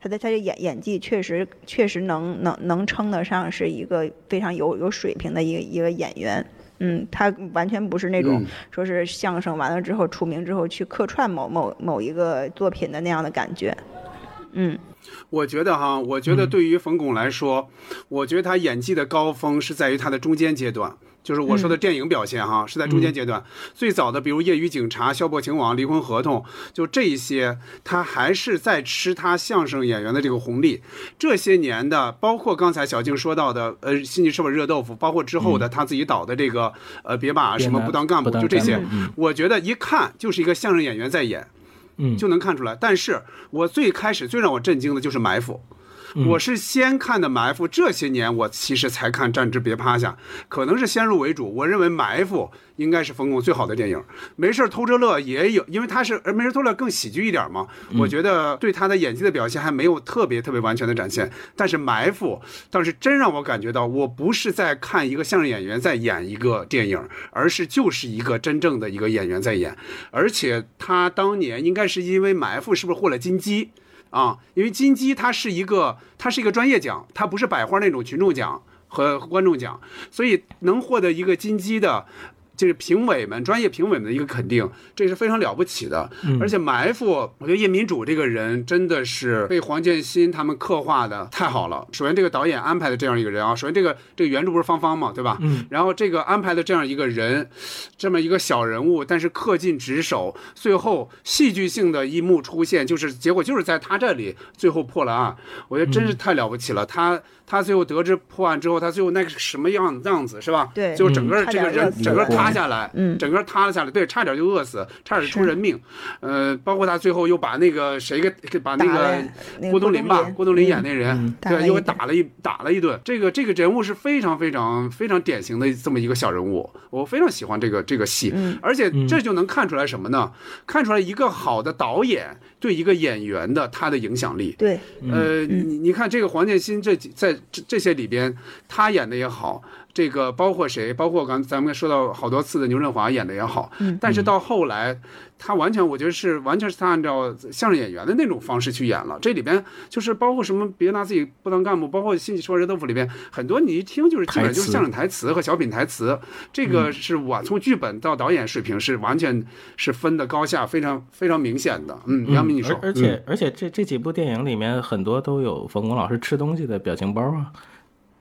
他的他的演演技确实确实能能能称得上是一个非常有有水平的一个一个演员。嗯，他完全不是那种嗯说是相声完了之后出名之后去客串某某某一个作品的那样的感觉。嗯，我觉得哈，我觉得对于冯巩来说，我觉得他演技的高峰是在于他的中间阶段。就是我说的电影表现哈，是在中间阶段。最早的，比如《业余警察》《笑破情网》《离婚合同》，就这一些，他还是在吃他相声演员的这个红利。这些年的，包括刚才小静说到的，呃，《心里是不是热豆腐》，包括之后的他自己导的这个，呃，别把什么不当干部，就这些嗯，我觉得一看就是一个相声演员在演。嗯，就能看出来。但是我最开始最让我震惊的就是《埋伏》。嗯我是先看的《埋伏》，这些年我其实才看《站直别趴下》，可能是先入为主。我认为《埋伏》应该是冯巩最好的电影，《没事偷着乐》也有，因为他是而《没事偷着乐》更喜剧一点嘛。嗯我觉得对他的演技的表现还没有特别特别完全的展现。但是《埋伏》倒是真让我感觉到，我不是在看一个相声演员在演一个电影，而是就是一个真正的一个演员在演。而且他当年应该是因为《埋伏》是不是获了金鸡？啊，因为金鸡它是一个，它是一个专业奖，它不是百花那种群众奖和观众奖，所以能获得一个金鸡的。就是评委们、专业评委们的一个肯定，这是非常了不起的。嗯而且埋伏，我觉得叶民主这个人真的是被黄建新他们刻画的太好了。首先，这个导演安排的这样一个人啊，首先这个这个原著不是芳芳嘛，对吧？嗯。然后这个安排的这样一个人，这么一个小人物，但是恪尽职守，最后戏剧性的一幕出现，就是结果就是在他这里最后破了案，我觉得真是太了不起了。他他最后得知破案之后，他最后那个什么样样子是吧？对。就整个嗯。这个人整个塌下来，嗯。整个塌了下来，对，差点就饿死，差点出人命。呃，包括他最后又把那个谁给给把那个郭冬临吧，郭冬临。演那人，对，又给打了一打了一顿。这个这个人物是非常非常非常典型的这么一个小人物，我非常喜欢这个这个戏，嗯。而且这就能看出来什么呢？看出来一个好的导演对一个演员的他的影响力。对，呃，你你看这个黄建新这几在这这些里边，他演的也好，这个包括谁，包括刚咱们说到好多次的牛振华演的也好，嗯但是到后来，他完全我觉得是完全是他按照相声演员的那种方式去演了。这里边就是包括什么别拿自己不当干部，包括《信息说热豆腐》里边很多你一听就是基本上就是相声台词和小品台词，这个是我从剧本到导演水平是完全是分的高下非常非常明显的。嗯，杨明你说，而而且、而且这这几部电影里面很多都有冯巩老师吃东西的表情包啊。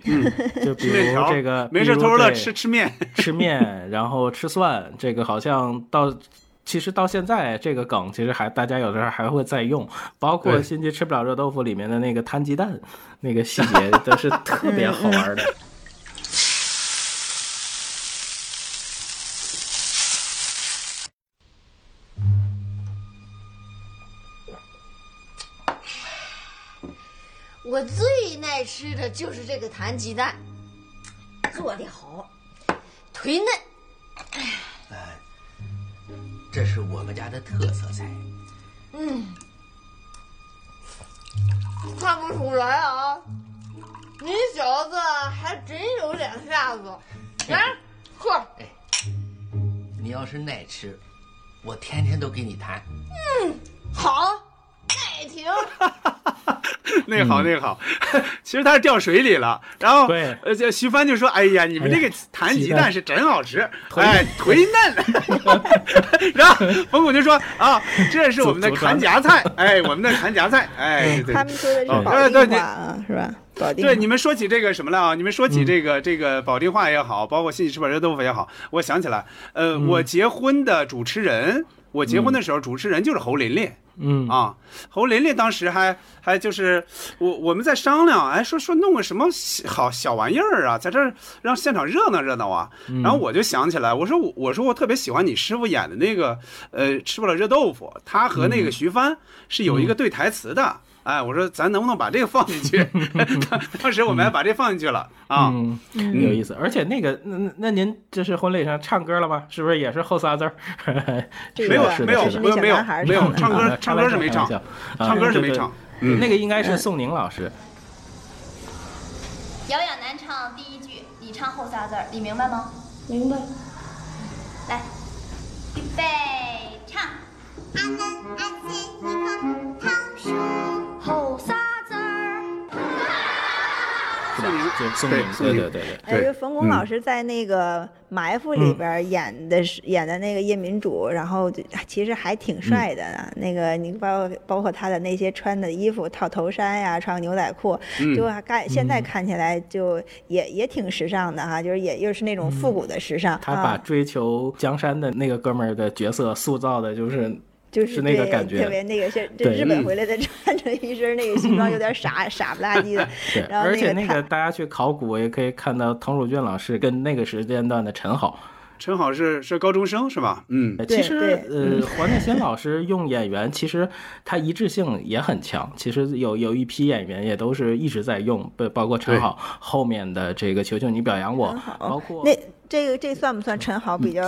嗯，就比如这个，没事偷着乐吃吃面，吃面，然后吃蒜，这个好像到。其实到现在，这个梗其实还大家有的时候还会再用，包括对《心急吃不了热豆腐》里面的那个摊鸡蛋，那个细节都是特别好玩的。我最爱吃的就是这个弹鸡蛋，做的好，忒嫩。这是我们家的特色菜。嗯，看不出来啊，你小子还真有两下子。来，喝。你要是爱吃，我天天都给你弹。嗯，好，爱听。那个好，那个好，其实他是掉水里了，然后对，呃，这徐帆就说：“哎呀，你们这个弹鸡蛋。是真好吃，哎，忒嫩。” 然后冯巩就说：“啊，这是我们的砍夹菜，哎，我们的砍夹菜，哎，对对。”他们说的是哦保对对对定话啊，是吧？保定。对，你们说起这个什么了啊？你们说起这个、这个保定话也好，包括信息吃饱热豆腐也好，我想起来，呃，我结婚的主持人，我结婚的时候主持人就是侯琳琳。嗯啊，侯琳琳当时还还就是我我们在商量，哎，说说弄个什么小好小玩意儿啊，在这儿让现场热闹热闹啊。嗯然后我就想起来，我说我我说我特别喜欢你师傅演的那个呃吃不了热豆腐，他和那个徐帆是有一个对台词的。哎，我说咱能不能把这个放进去？当当时我们还把这放进去了啊。嗯，有意思。而且那个，那那那您这是婚礼上唱歌了吗？是不是也是后仨字儿？没有没有没有没有没有唱歌唱歌是没唱，唱歌是没唱。嗯，那个应该是宋宁老师。姚亚楠唱第一句，你唱后仨字儿，你明白吗？明白。来，预备，唱。俺们俺心一棵桃树，后仨字儿。对宋宁，对对对对。哎，就冯巩老师在那个《埋伏》里边演的是演的那个夜明主，然后其实还挺帅的呢。那个你包括包括他的那些穿的衣服，套头衫呀，穿牛仔裤，就看现在看起来就也也挺时尚的哈，就是也又是那种复古的时尚。他把追求江山的那个哥们儿的角色塑造的就是。就是那个感觉，特别那个是，这日本回来的穿着一身那个西装，有点傻 傻不拉几的。然后而且那个大家去考古也可以看到滕汝俊老师跟那个时间段的陈好。陈好是是高中生是吧？嗯，其实呃，黄建新老师用演员，其实他一致性也很强。其实有有一批演员也都是一直在用，不包括陈好后面的这个求求你表扬我，包括那这个这算不算陈好比较？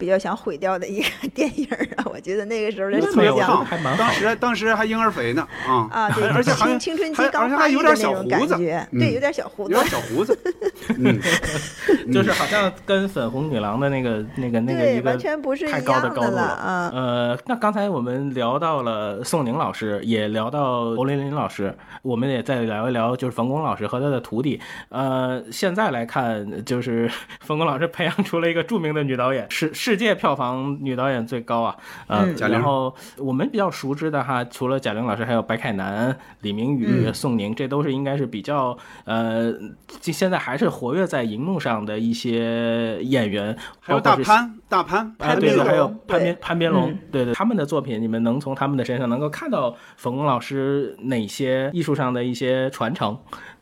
比较想毁掉的一个 电影啊，我觉得那个时候的形象，当时当时还婴儿肥呢啊啊，对，而且好像青春期刚发育的那种感觉，对，有点小胡子，有点小胡子，嗯，就是好像跟粉红女郎的那个那个那个一个完全不是太高的高度了啊。呃，那刚才我们聊到了宋宁老师，也聊到侯琳琳老师，我们也再聊一聊就是冯巩老师和他的徒弟。呃，现在来看，就是冯巩老师培养出了一个著名的女导演，是是。世界票房女导演最高啊，呃，然后我们比较熟知的哈，除了贾玲老师，还有白凯南、李明宇、宋宁，这都是应该是比较呃，现在还是活跃在荧幕上的一些演员，还有大潘、大潘，啊，对对，还有潘边潘边龙，对对，他们的作品，你们能从他们的身上能够看到冯巩老师哪些艺术上的一些传承？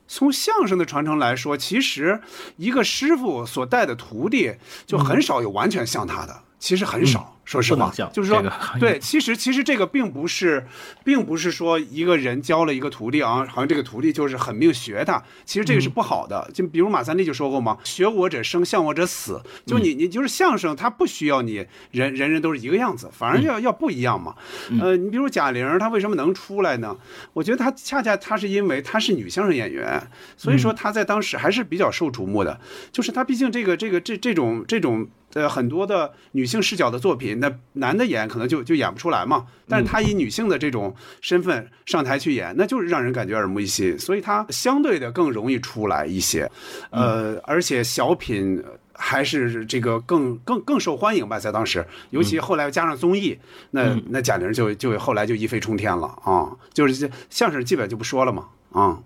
从相声的传承来说，其实一个师傅所带的徒弟就很少有完全像他的，其实很少。说实话，就是说，对，其实其实这个并不是，并不是说一个人教了一个徒弟啊，好像这个徒弟就是狠命学他，其实这个是不好的。就比如马三立就说过嘛，“学我者生，像我者死。”就你你就是相声，他不需要你人人人都是一个样子，反而要要不一样嘛。呃，你比如贾玲，她为什么能出来呢？我觉得她恰恰她是因为她是女相声演员，所以说她在当时还是比较受瞩目的。就是她毕竟这个这个这这种这种呃很多的女性视角的作品。那男的演可能就就演不出来嘛，但是他以女性的这种身份上台去演，那就是让人感觉耳目一新，所以他相对的更容易出来一些，呃，而且小品还是这个更更更受欢迎吧，在当时，尤其后来加上综艺，那那贾玲就就后来就一飞冲天了啊，就是相声基本就不说了嘛，啊。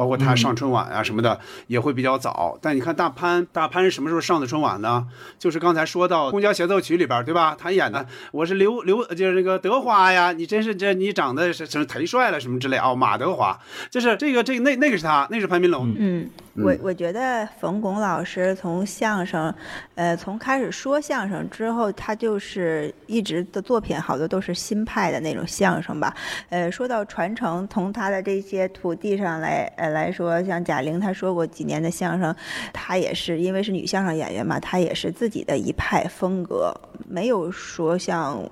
包括他上春晚啊什么的也会比较早，但你看大潘，大潘是什么时候上的春晚呢？就是刚才说到《公交协奏曲》里边，对吧？他演的我是刘刘，就是那个德华呀，你真是这你长得是什么忒帅了什么之类哦，马德华，就是这个这个那那个是他，那是潘斌龙。嗯，我我觉得冯巩老师从相声，呃，从开始说相声之后，他就是一直的作品好多都是新派的那种相声吧。呃，说到传承，从他的这些徒弟上来。呃来说，像贾玲，她说过几年的相声，她也是因为是女相声演员嘛，她也是自己的一派风格，没有说像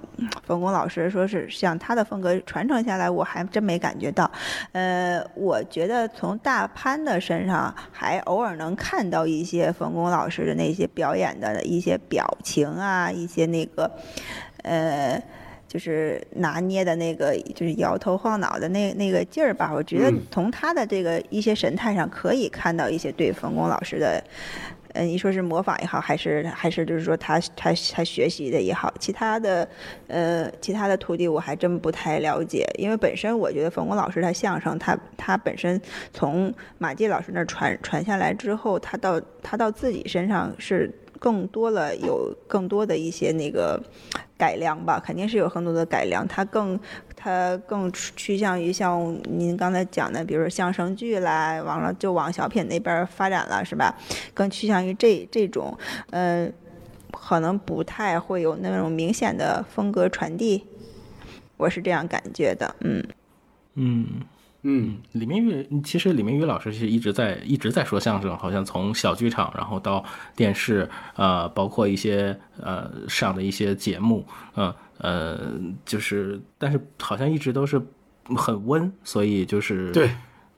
冯巩老师说是像他的风格传承下来，我还真没感觉到。呃，我觉得从大潘的身上还偶尔能看到一些冯巩老师的那些表演的一些表情啊，一些那个，呃。就是拿捏的那个，就是摇头晃脑的那那个劲儿吧。我觉得从他的这个一些神态上，可以看到一些对冯巩老师的，嗯，你说是模仿也好，还是还是就是说他他他学习的也好。其他的，呃，其他的徒弟我还真不太了解，因为本身我觉得冯巩老师他相声，他他本身从马季老师那传传下来之后，他到他到自己身上是。更多了有更多的一些那个改良吧，肯定是有很多的改良。它更它更趋向于像您刚才讲的，比如说相声剧啦，完了就往小品那边发展了，是吧？更趋向于这这种，呃，可能不太会有那种明显的风格传递。我是这样感觉的，嗯嗯。嗯，李明宇其实李明宇老师是一直在一直在说相声，好像从小剧场，然后到电视，呃，包括一些呃上的一些节目，嗯呃，就是但是好像一直都是很温，所以就是对。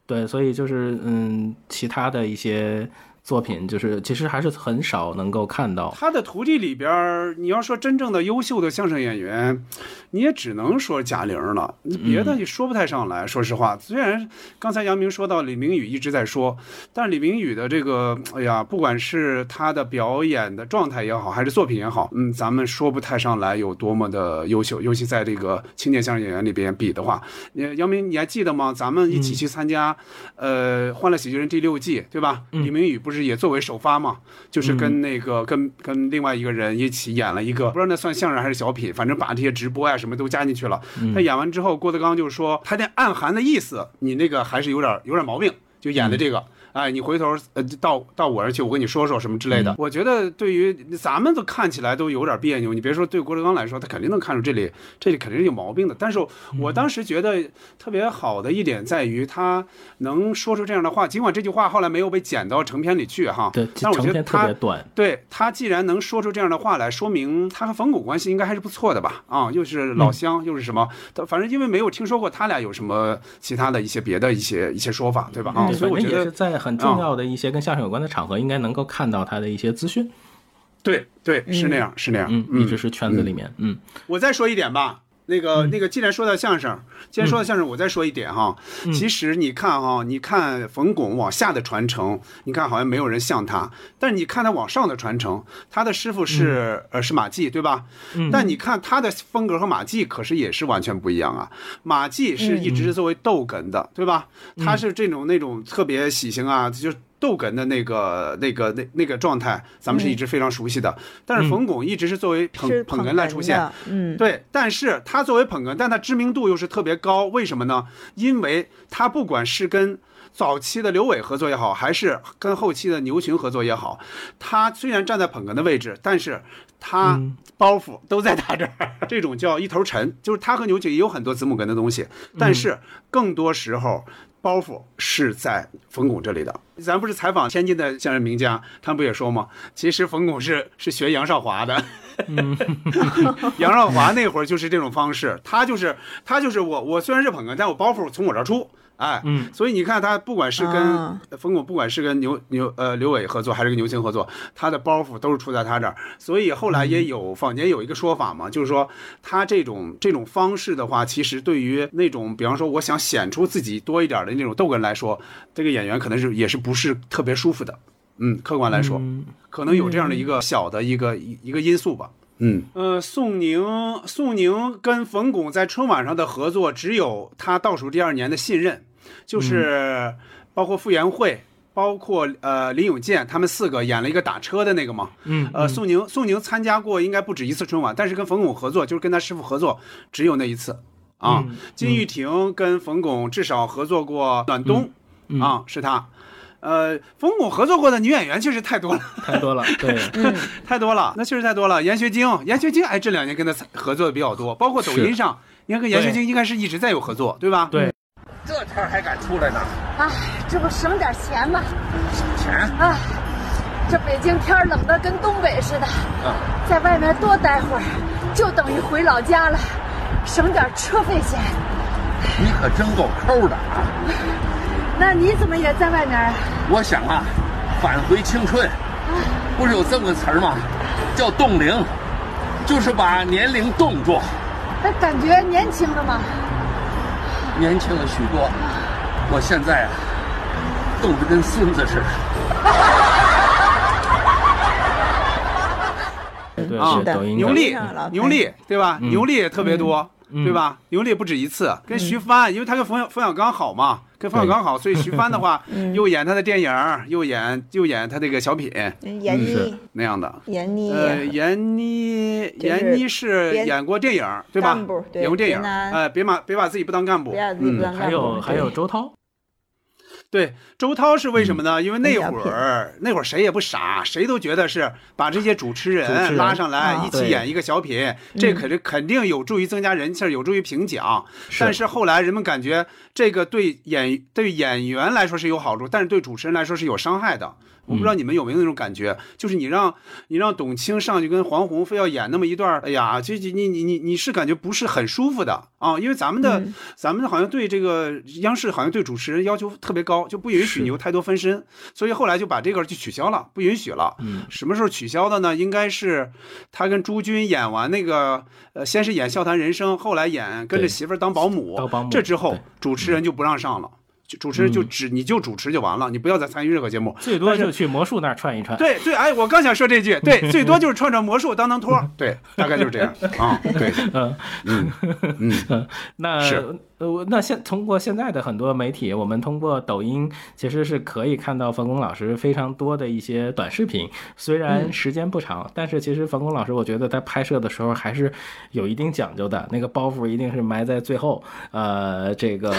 对，所以就是嗯，其他的一些作品就是其实还是很少能够看到。他的徒弟里边儿，你要说真正的优秀的相声演员，你也只能说贾玲了，你别的也说不太上来。说实话，虽然刚才杨明说到李明宇一直在说，但是李明宇的这个，哎呀，不管是他的表演的状态也好，还是作品也好，嗯，咱们说不太上来有多么的优秀，尤其在这个青年相声演员里边比的话，你杨明你还记得吗？咱们一起去参加，呃，《欢乐喜剧人》第六季，对吧？李明宇不是也作为首发嘛，就是跟那个、跟跟另外一个人一起演了一个，不知道那算相声还是小品，反正把这些直播呀、什么都加进去了。嗯他演完之后，郭德纲就说他那暗含的意思，你那个还是有点有点毛病，就演的这个。哎，你回头呃到到我这儿去，我跟你说说什么之类的。我觉得对于咱们都看起来都有点别扭，你别说对郭德纲来说，他肯定能看出这里这里肯定是有毛病的。但是我当时觉得特别好的一点在于他能说出这样的话，尽管这句话后来没有被剪到成片里去哈，对，但我觉得他别短。对他既然能说出这样的话来，说明他和冯巩关系应该还是不错的吧？啊，又是老乡，又是什么？他反正因为没有听说过他俩有什么其他的一些别的一些一些说法，对吧？啊，所以我觉得在很重要的一些跟相声有关的场合，应该能够看到他的一些资讯。对对是那样，是那样，嗯，一直是圈子里面，嗯，我再说一点吧。那个那个，既然说到相声，既然说到相声，我再说一点哈。其实你看哈，你看冯巩往下的传承，你看好像没有人像他，但是你看他往上的传承，他的师傅是呃是马季，对吧？但你看他的风格和马季可是也是完全不一样啊。马季是一直是作为逗哏的，对吧？他是这种那种特别喜庆啊，就是。逗哏的那个、那个、那那个状态，咱们是一直非常熟悉的。但是冯巩一直是作为捧是捧哏来出现，嗯，对，但是他作为捧哏，但他知名度又是特别高，为什么呢？因为他不管是跟早期的刘伟合作也好，还是跟后期的牛群合作也好，他虽然站在捧哏的位置，但是他包袱都在他这儿，这种叫一头沉，就是他和牛群也有很多子母哏的东西，但是更多时候。包袱是在冯巩这里的。咱不是采访天津的相声名家，他们不也说吗？其实冯巩是 是学杨少华的。杨少华那会儿就是这种方式，他就是他就是我我虽然是捧哏，但我包袱从我这儿出。哎，嗯，所以你看他不管是跟啊冯巩，不管是跟牛牛呃刘伟合作，还是跟牛青合作，他的包袱都是出在他这儿。所以后来也有坊间有一个说法嘛，就是说他这种这种方式的话，其实对于那种比方说我想显出自己多一点的那种逗哏来说，这个演员可能是也是不是特别舒服的。嗯，客观来说，可能有这样的一个小的一个一一个因素吧。嗯，呃，宋宁，宋宁跟冯巩在春晚上的合作，只有他倒数第二年的信任，就是包括傅园慧，包括呃林永健，他们四个演了一个打车的那个嘛。嗯呃，宋宁，宋宁参加过应该不止一次春晚，但是跟冯巩合作，就是跟他师傅合作，只有那一次。啊，嗯金玉婷跟冯巩至少合作过暖冬，嗯啊，是他。呃，冯巩合作过的女演员确实太多了，太多了，对，太多了，那确实太多了。闫学晶，闫学晶，哎，这两年跟他合作的比较多，包括抖音上，你看跟闫学晶应该是一直在有合作，对吧？对。这天还敢出来呢？啊，这不省点钱吗？省钱？啊，这北京天冷得跟东北似的，啊，在外面多待会儿，就等于回老家了，省点车费钱。你可真够抠的啊！那你怎么也在外面啊？我想啊，返回青春，不是有这么个词儿吗？叫冻龄，就是把年龄冻住，那感觉年轻了吗？年轻了许多。我现在啊，冻得跟孙子似的。对啊牛力，牛力，对吧？嗯牛力也特别多，嗯对吧？牛力不止一次，跟徐帆，因为他跟冯小冯小刚好嘛，跟冯小刚好，所以徐帆的话，又演他的电影，又演又演他这个小品闫妮，那样的。闫妮，呃，闫妮，是闫妮是演过电影，对吧干部？对演过电影，呃，别把别把自己不当干部。嗯干部还有还有周涛，对，周涛是为什么呢？因为那会儿那会儿谁也不傻，谁都觉得是把这些主持人人拉上来啊一起演一个小品，这肯定肯定有助于增加人气儿，有助于评奖。但是后来人们感觉这个对演对演员来说是有好处，但是对主持人来说是有伤害的。我不知道你们有没有那种感觉，就是你让你让董卿上去跟黄宏非要演那么一段儿，哎呀，这这你你你你是感觉不是很舒服的啊，因为咱们的、咱们好像对这个央视好像对主持人要求特别高，就不允许你有太多分身，所以后来就把这个就取消了，不允许了。嗯，什么时候取消的呢？应该是他跟朱军演完那个，呃，先是演《笑谈人生》，后来演跟着媳妇儿当保姆，当保姆这之后主持人就不让上了。就主持人就只你就主持就完了，你不要再参与任何节目，最多就去魔术那儿串一串。对对，哎，我刚想说这句，对，最多就是串串魔术当当托儿，对，大概就是这样 啊，对，嗯 嗯嗯，那是。呃，那现通过现在的很多媒体，我们通过抖音其实是可以看到冯巩老师非常多的一些短视频，虽然嗯。时间不长，但是其实冯巩老师，我觉得在拍摄的时候还是有一定讲究的，那个包袱一定是埋在最后，呃，这个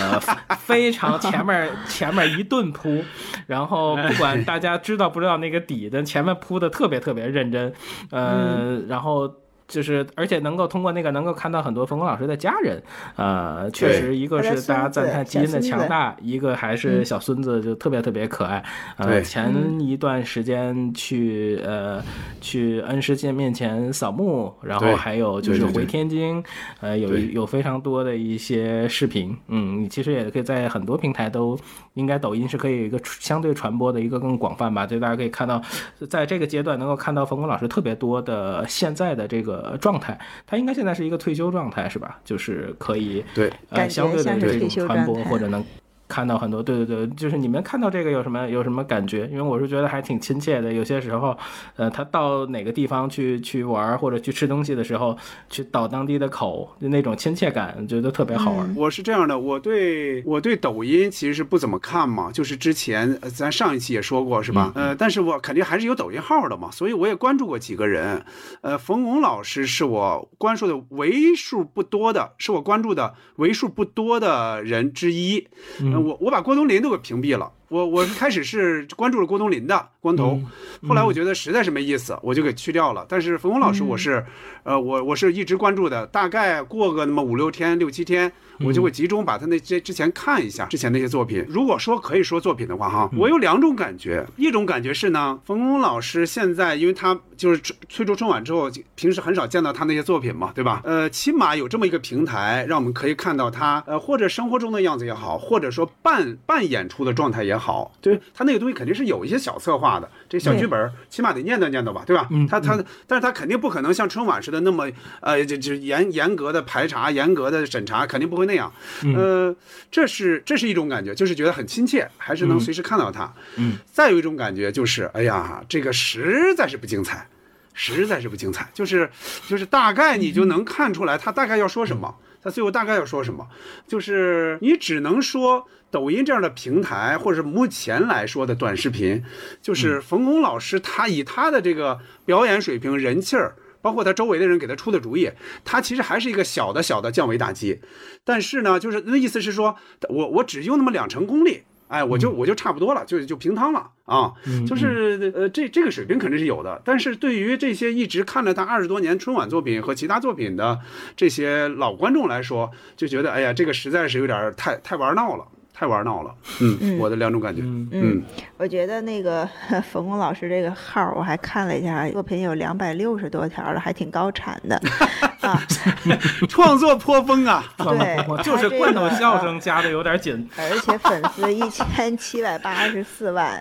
非常前面前面一顿铺，然后不管大家知道不知道那个底的，前面铺的特别特别认真，呃，然后。就是，而且能够通过那个能够看到很多冯巩老师的家人，呃，确实一个是大家赞叹基因的强大，一个还是嗯。小孙子就特别特别可爱。呃，对前一段时间去呃去恩师见面前扫墓，然后还有就是回天津，呃，有对有非常多的一些视频，嗯，你其实也可以在很多平台都，应该抖音是可以有一个相对传播的一个更广泛吧，就大家可以看到，在这个阶段能够看到冯巩老师特别多的现在的这个状态，他应该现在是一个退休状态是吧？就是可以对呃相对的这种传播或者能。看到很多，对对对，就是你们看到这个有什么有什么感觉？因为我是觉得还挺亲切的。有些时候，呃，他到哪个地方去去玩或者去吃东西的时候，去倒当地的口，就那种亲切感，觉得特别好玩。我是这样的，我对我对抖音其实是不怎么看嘛，就是之前呃咱上一期也说过是吧？呃，但是我肯定还是有抖音号的嘛，所以我也关注过几个人。呃，冯巩老师是我关注的为数不多的，是我关注的为数不多的人之一。呃我我把郭冬临都给屏蔽了。我我开始是关注了郭冬临的光头，后来我觉得实在是没意思，我就给去掉了。但是冯巩老师我是，呃，我我是一直关注的，大概过个那么五六天、六七天，我就会集中把他那些之前看一下之前那些作品。如果说可以说作品的话，哈，我有两种感觉，一种感觉是呢，冯巩老师现在因为他就是退退出春晚之后，平时很少见到他那些作品嘛，对吧？呃，起码有这么一个平台，让我们可以看到他，呃，或者生活中的样子也好，或者说半半演出的状态也好，对他那个东西肯定是有一些小策划的，这小剧本起码得念叨念叨吧，对吧？他他，但是他肯定不可能像春晚似的那么呃，就就严严格的排查、严格的审查，肯定不会那样。呃，这是这是一种感觉，就是觉得很亲切，还是能随时看到他。嗯，再有一种感觉就是，哎呀，这个实在是不精彩，实在是不精彩，就是就是大概你就能看出来他大概要说什么，他最后大概要说什么，就是你只能说。抖音这样的平台，或者是目前来说的短视频，就是冯巩老师他以他的这个表演水平、人气儿，包括他周围的人给他出的主意，他其实还是一个小的小的降维打击。但是呢，就是那意思是说，我我只用那么两成功力，哎，我就我就差不多了，就就平汤了啊。就是呃，这这个水平肯定是有的。但是对于这些一直看了他二十多年春晚作品和其他作品的这些老观众来说，就觉得哎呀，这个实在是有点太太玩闹了。太玩闹了，嗯，我的两种感觉，嗯，我觉得那个 冯巩老师这个号，我还看了一下，作品有两百六十多条了，还挺高产的。啊。创作颇丰啊，对，就是罐头笑声加的有点紧，而且粉丝一千七百八十四万，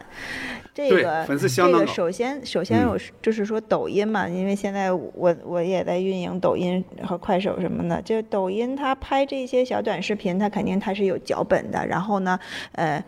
这个粉丝相当高。这个首先首先嗯。我是就是说抖音嘛，因为现在我我也在运营抖音和快手什么的，就抖音它拍这些小短视频，它肯定它是有脚本的，然后后呢，呃。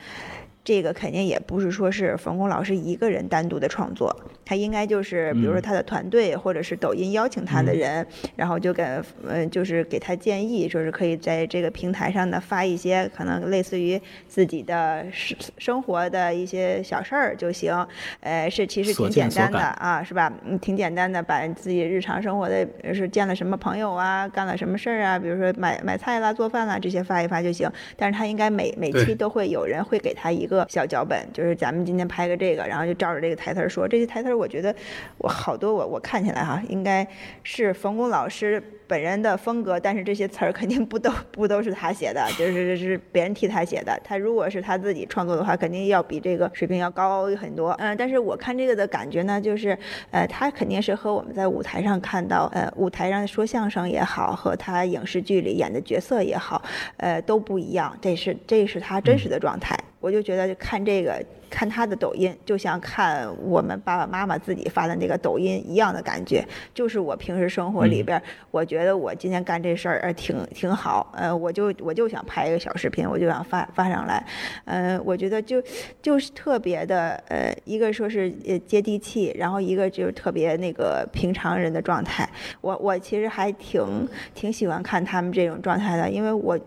这个肯定也不是说是冯巩老师一个人单独的创作，他应该就是比如说他的团队或者是抖音邀请他的人，然后就给呃就是给他建议，说是可以在这个平台上呢发一些可能类似于自己的生生活的一些小事儿就行，呃是其实挺简单的啊，是吧？嗯，挺简单的，把自己日常生活的呃是见了什么朋友啊，干了什么事儿啊，比如说买买菜啦、做饭啦这些发一发就行。但是他应该每每期都会有人会给他一个个小脚本，就是咱们今天拍个这个，然后就照着这个台词儿说。这些台词我觉得我好多我我看起来哈，应该是冯巩老师本人的风格，但是这些词儿肯定不都不都是他写的，就是是别人替他写的。他如果是他自己创作的话，肯定要比这个水平要高很多。嗯，但是我看这个的感觉呢，就是呃，他肯定是和我们在舞台上看到呃舞台上说相声也好，和他影视剧里演的角色也好，呃都不一样。这是这是他真实的状态。我就觉得就看这个看他的抖音，就像看我们爸爸妈妈自己发的那个抖音一样的感觉。就是我平时生活里边，我觉得我今天干这事儿呃挺挺好，呃，我就我就想拍一个小视频，我就想发发上来，呃，我觉得就就是特别的呃，一个说是呃接地气，然后一个就是特别那个平常人的状态。我我其实还挺挺喜欢看他们这种状态的，因为我。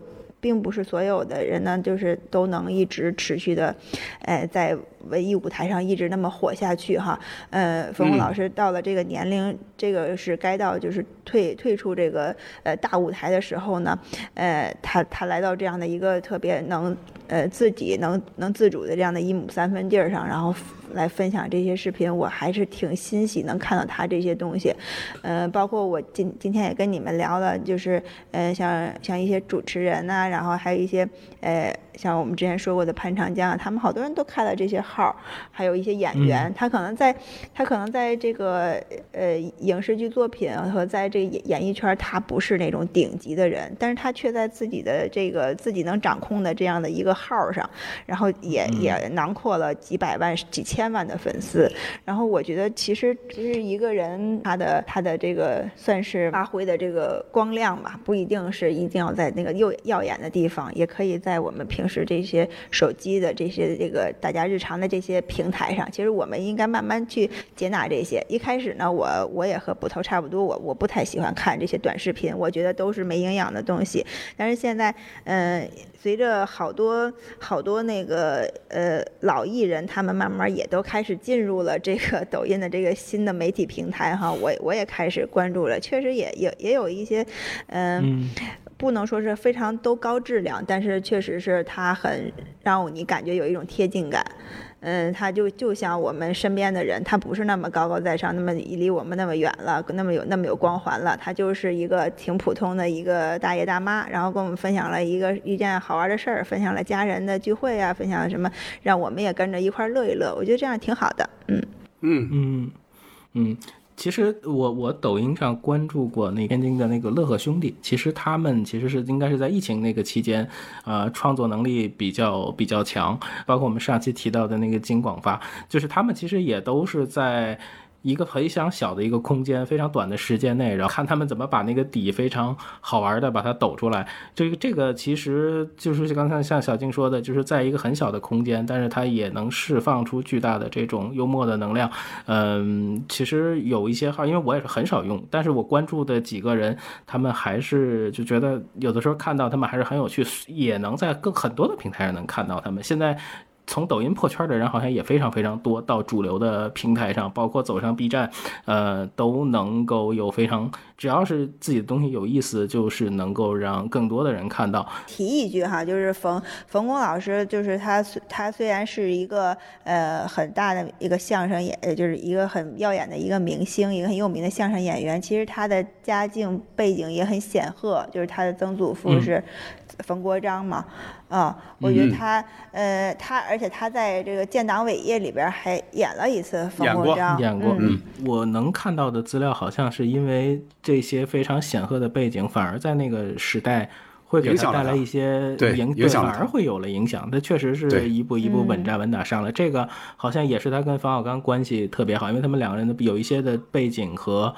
并不是所有的人呢，就是都能一直持续的，呃，在文艺舞台上一直那么火下去哈。呃，冯巩老师到了这个年龄，这个是该到就是退退出这个呃大舞台的时候呢，呃，他他来到这样的一个特别能呃自己能能自主的这样的一亩三分地儿上，然后来分享这些视频，我还是挺欣喜能看到他这些东西。呃，包括我今今天也跟你们聊了，就是呃像像一些主持人呐、然后还有一些呃像我们之前说过的潘长江啊，他们好多人都开了这些号，还有一些演员，他可能在他可能在这个呃影视剧作品和在这个演演艺圈，他不是那种顶级的人，但是他却在自己的这个自己能掌控的这样的一个号上，然后也也囊括了几百万、几千万的粉丝。然后我觉得其实其实一个人他的他的这个算是发挥的这个光亮吧，不一定是一定要在那个又耀眼的地方，也可以在我们平时这些手机的这些这个大家日常的这些平台上。其实我们应该慢慢去接纳这些。一开始呢，我我也和捕头差不多，我我不太喜欢看这些短视频，我觉得都是没营养的东西。但是现在，嗯、随着好多好多那个呃老艺人，他们慢慢也都开始进入了这个抖音的这个新的媒体平台哈，我我也开始关注了，确实也也也有一些，嗯。不能说是非常都高质量，但是确实是它很让你感觉有一种贴近感。嗯，他就就像我们身边的人，他不是那么高高在上，那么离我们那么远了，那么有那么有光环了，他就是一个挺普通的一个大爷大妈，然后跟我们分享了一个一件好玩的事儿，分享了家人的聚会啊，分享了什么，让我们也跟着一块儿乐一乐。我觉得这样挺好的，嗯嗯嗯嗯。其实我我抖音上关注过那天津的那个乐呵兄弟，其实他们其实是应该是在疫情那个期间，啊，创作能力比较比较强，包括我们上期提到的那个金广发，就是他们其实也都是在。一个非常小的一个空间，非常短的时间内，然后看他们怎么把那个底非常好玩的把它抖出来。这个这个其实就是刚才像小静说的，就是在一个很小的空间，但是它也能释放出巨大的这种幽默的能量。嗯，其实有一些号，因为我也是很少用，但是我关注的几个人，他们还是就觉得有的时候看到他们还是很有趣，也能在更很多的平台上能看到他们。现在。从抖音破圈的人好像也非常非常多，到主流的平台上，包括走上 B 站，呃，都能够有非常，只要是自己的东西有意思，就是能够让更多的人看到。提一句哈，就是冯冯巩老师，就是他他虽然是一个呃很大的一个相声演，就是一个很耀眼的一个明星，一个很有名的相声演员，其实他的家境背景也很显赫，就是他的曾祖父是冯国璋嘛，啊，我觉得他呃他而且他在这个建党伟业里边还演了一次冯国璋，演过。嗯，我能看到的资料好像是因为这些非常显赫的背景，反而在那个时代会给他带来一些影，对，反而会有了影响。他确实是一步一步稳扎稳打上来。这个好像也是他跟冯小刚关系特别好，因为他们两个人的有一些的背景和。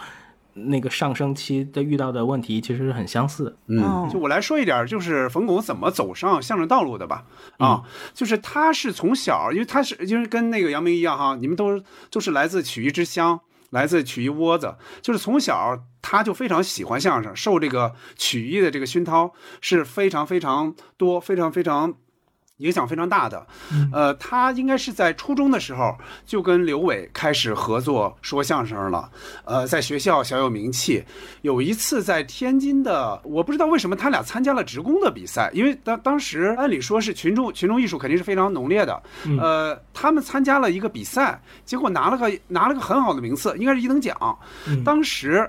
那个上升期的遇到的问题其实是很相似。嗯，就我来说一点，就是冯巩怎么走上相声道路的吧。啊，就是他是从小，因为他是就是跟那个杨明一样哈，你们都都是来自曲艺之乡，来自曲艺窝子，就是从小他就非常喜欢相声，受这个曲艺的这个熏陶是非常非常多，非常非常。影响非常大的。嗯呃，他应该是在初中的时候就跟刘伟开始合作说相声了。呃，在学校小有名气。有一次在天津的，我不知道为什么他俩参加了职工的比赛，因为当当时按理说是群众群众艺术肯定是非常浓烈的。嗯呃，他们参加了一个比赛，结果拿了个拿了个很好的名次，应该是一等奖。嗯当时。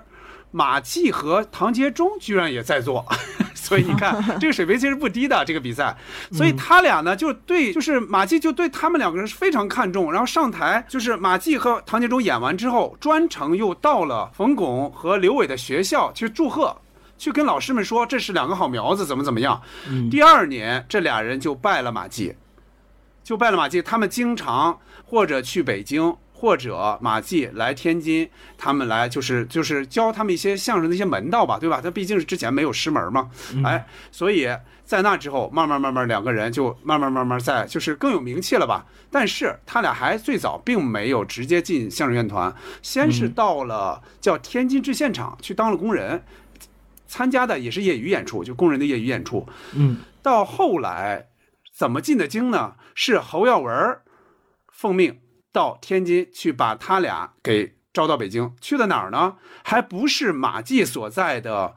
马季和唐杰忠居然也在做，所以你看 这个水平其实不低的这个比赛，所以他俩呢就对，就是马季就对他们两个人是非常看重，然后上台就是马季和唐杰忠演完之后，专程又到了冯巩和刘伟的学校去祝贺。去跟老师们说这是两个好苗子，怎么怎么样。第二年这俩人就拜了马季，就拜了马季。他们经常或者去北京，或者马季来天津，他们来就是就是教他们一些相声的一些门道吧，对吧？他毕竟是之前没有师门嘛，哎，所以在那之后，慢慢慢慢两个人就慢慢慢慢在就是更有名气了吧。但是他俩还最早并没有直接进相声院团，先是到了叫天津制现场去当了工人，参加的也是业余演出，就工人的业余演出。嗯，到后来怎么进的京呢？是侯耀文奉命到天津去把他俩给招到北京，去了哪儿呢？还不是马季所在的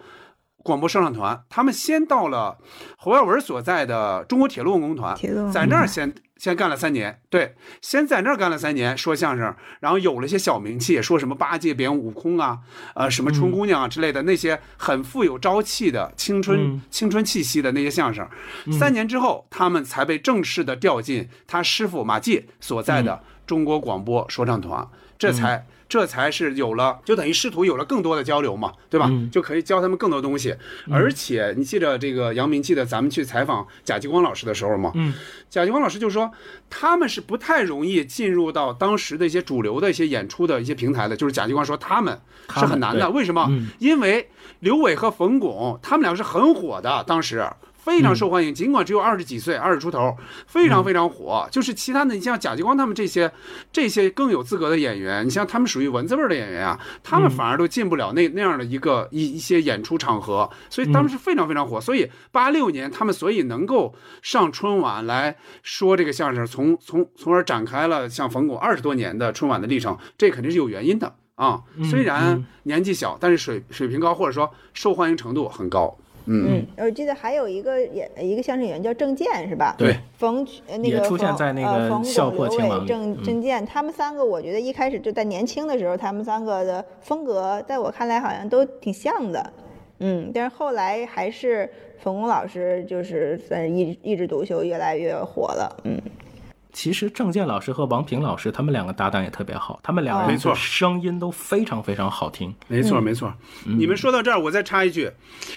广播说唱团，他们先到了侯耀文所在的中国铁路文工团，在那儿先。先干了三年，对，先在那儿干了三年说相声，然后有了些小名气，说什么八戒变悟空啊，呃，什么春姑娘啊之类的那些很富有朝气的青春、嗯青春气息的那些相声。三年之后，他们才被正式的调进他师傅马季所在的中国广播说唱团，这才。这才是有了，就等于师徒有了更多的交流嘛，对吧？就可以教他们更多东西。而且你记得这个杨明记得咱们去采访贾继光老师的时候吗？嗯，贾继光老师就说，他们是不太容易进入到当时的一些主流的一些演出的一些平台的。就是贾继光说他们是很难的，为什么？嗯因为刘伟和冯巩他们两个是很火的，当时。非常受欢迎，尽管只有二十几岁，二十出头，非常非常火。就是其他的，你像贾继光他们这些，这些更有资格的演员，你像他们属于文字味的演员啊，他们反而都进不了那那样的一个一一些演出场合，所以他们是非常非常火。所以八六年他们所以能够上春晚来说这个相声，从从从而展开了像冯巩二十多年的春晚的历程，这肯定是有原因的啊。嗯虽然嗯年纪小，但是水水平高，或者说受欢迎程度很高。嗯，我记得还有一个演一个相声演员叫郑健是吧？对，冯呃那个也出现冯在那个呃冯笑巩、刘伟、破青王郑嗯。郑健，他们三个我觉得一开始就在年轻的时候，他们三个的风格在我看来好像都挺像的，嗯，但是后来还是冯巩老师就是算是一一枝独秀，越来越火了，嗯。其实郑健老师和王平老师他们两个搭档也特别好，他们两个人没错声音都非常非常好听。没错，没错。你们说到这儿，我再插一句：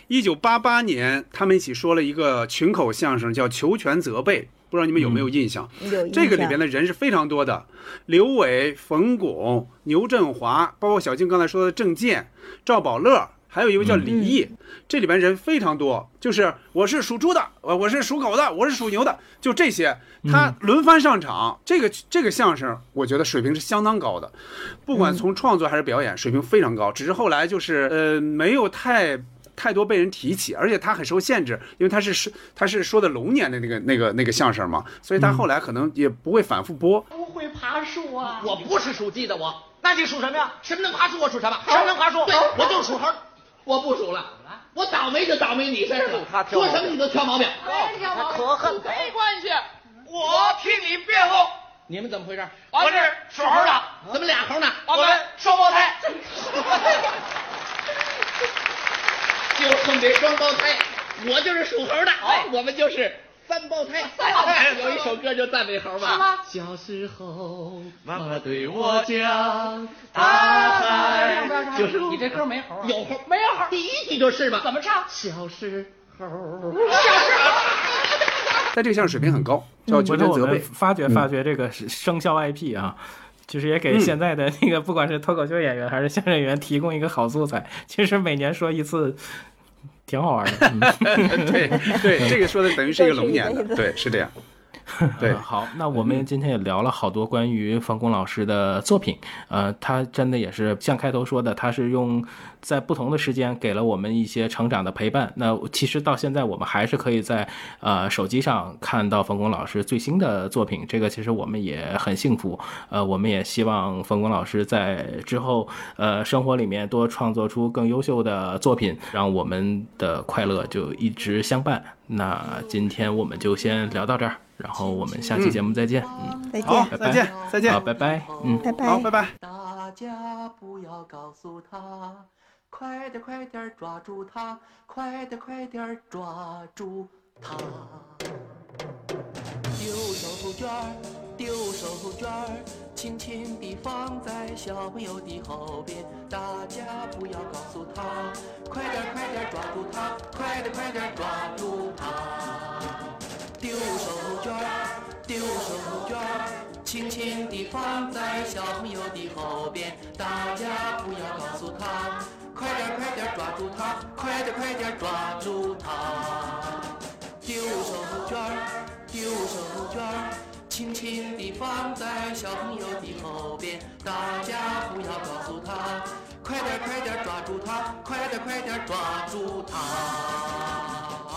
一九八八年，他们一起说了一个群口相声，叫《求全责备》，不知道你们有没有印象？有印这个里边的人是非常多的，刘伟、冯巩、牛振华，包括小静刚才说的郑健、赵宝乐。还有一位叫李毅，这里边人非常多，就是我是属猪的，我我是属狗的，我是属牛的，就这些，他轮番上场，这个这个相声，我觉得水平是相当高的，不管从创作还是表演，水平非常高。只是后来就是呃没有太太多被人提起，而且他很受限制，因为他是说他是说的龙年的那个那个那个相声嘛，所以他后来可能也不会反复播。不会爬树啊！我不是属鸡的，我。那你属什么呀？什么能爬树？我属什么？什么能爬树？对，我就属猴。我不数了，我倒霉就倒霉你身上了。说什么你都挑毛病。他可恨。没关系，我替你辩护。你们怎么回事？我是属猴的，怎么俩猴呢？我们双胞胎。就冲这双胞胎，我就是属猴的，哎，我们就是三胞胎。三胞胎有一首歌就赞美猴吧。是吗小时候，妈妈对我讲，大海就是你这歌没猴啊？有猴，没有猴。第一句就是嘛。怎么唱？小时候。小时候在这个相声水平很高，叫求回头我们全责备。发掘发掘这个是生肖 IP 啊。就是也给嗯现在的那个，不管是脱口秀演员还是相声演员，提供一个好素材。其实每年说一次，挺好玩的。嗯 对对，这个说的等于是一个龙年的，对，是这样。对好，那我们今天也聊了好多关于冯巩老师的作品，呃，他真的也是像开头说的，他是用在不同的时间给了我们一些成长的陪伴。那其实到现在，我们还是可以在呃手机上看到冯巩老师最新的作品，这个其实我们也很幸福。呃，我们也希望冯巩老师在之后呃生活里面多创作出更优秀的作品，让我们的快乐就一直相伴。那今天我们就先聊到这儿，然后我们下期节目再见。嗯，再见好拜拜再见再见好，拜拜。嗯，拜拜好，拜拜。大家不要告诉他，快点快点抓住他，快点快点抓住他。丢手绢儿，丢手绢儿，轻轻地放在小朋友的后边。大家不要告诉他，快点快点抓住他，快点快点抓住他。丢手绢儿，丢手绢儿，轻轻地放在小朋友的后边。大家不要告诉他，快点快点抓住他，快点快点抓住他。丢手绢儿，丢手绢儿，轻轻地放在小朋友的后边大家不要告诉他快点快点抓住他快点快点抓住他。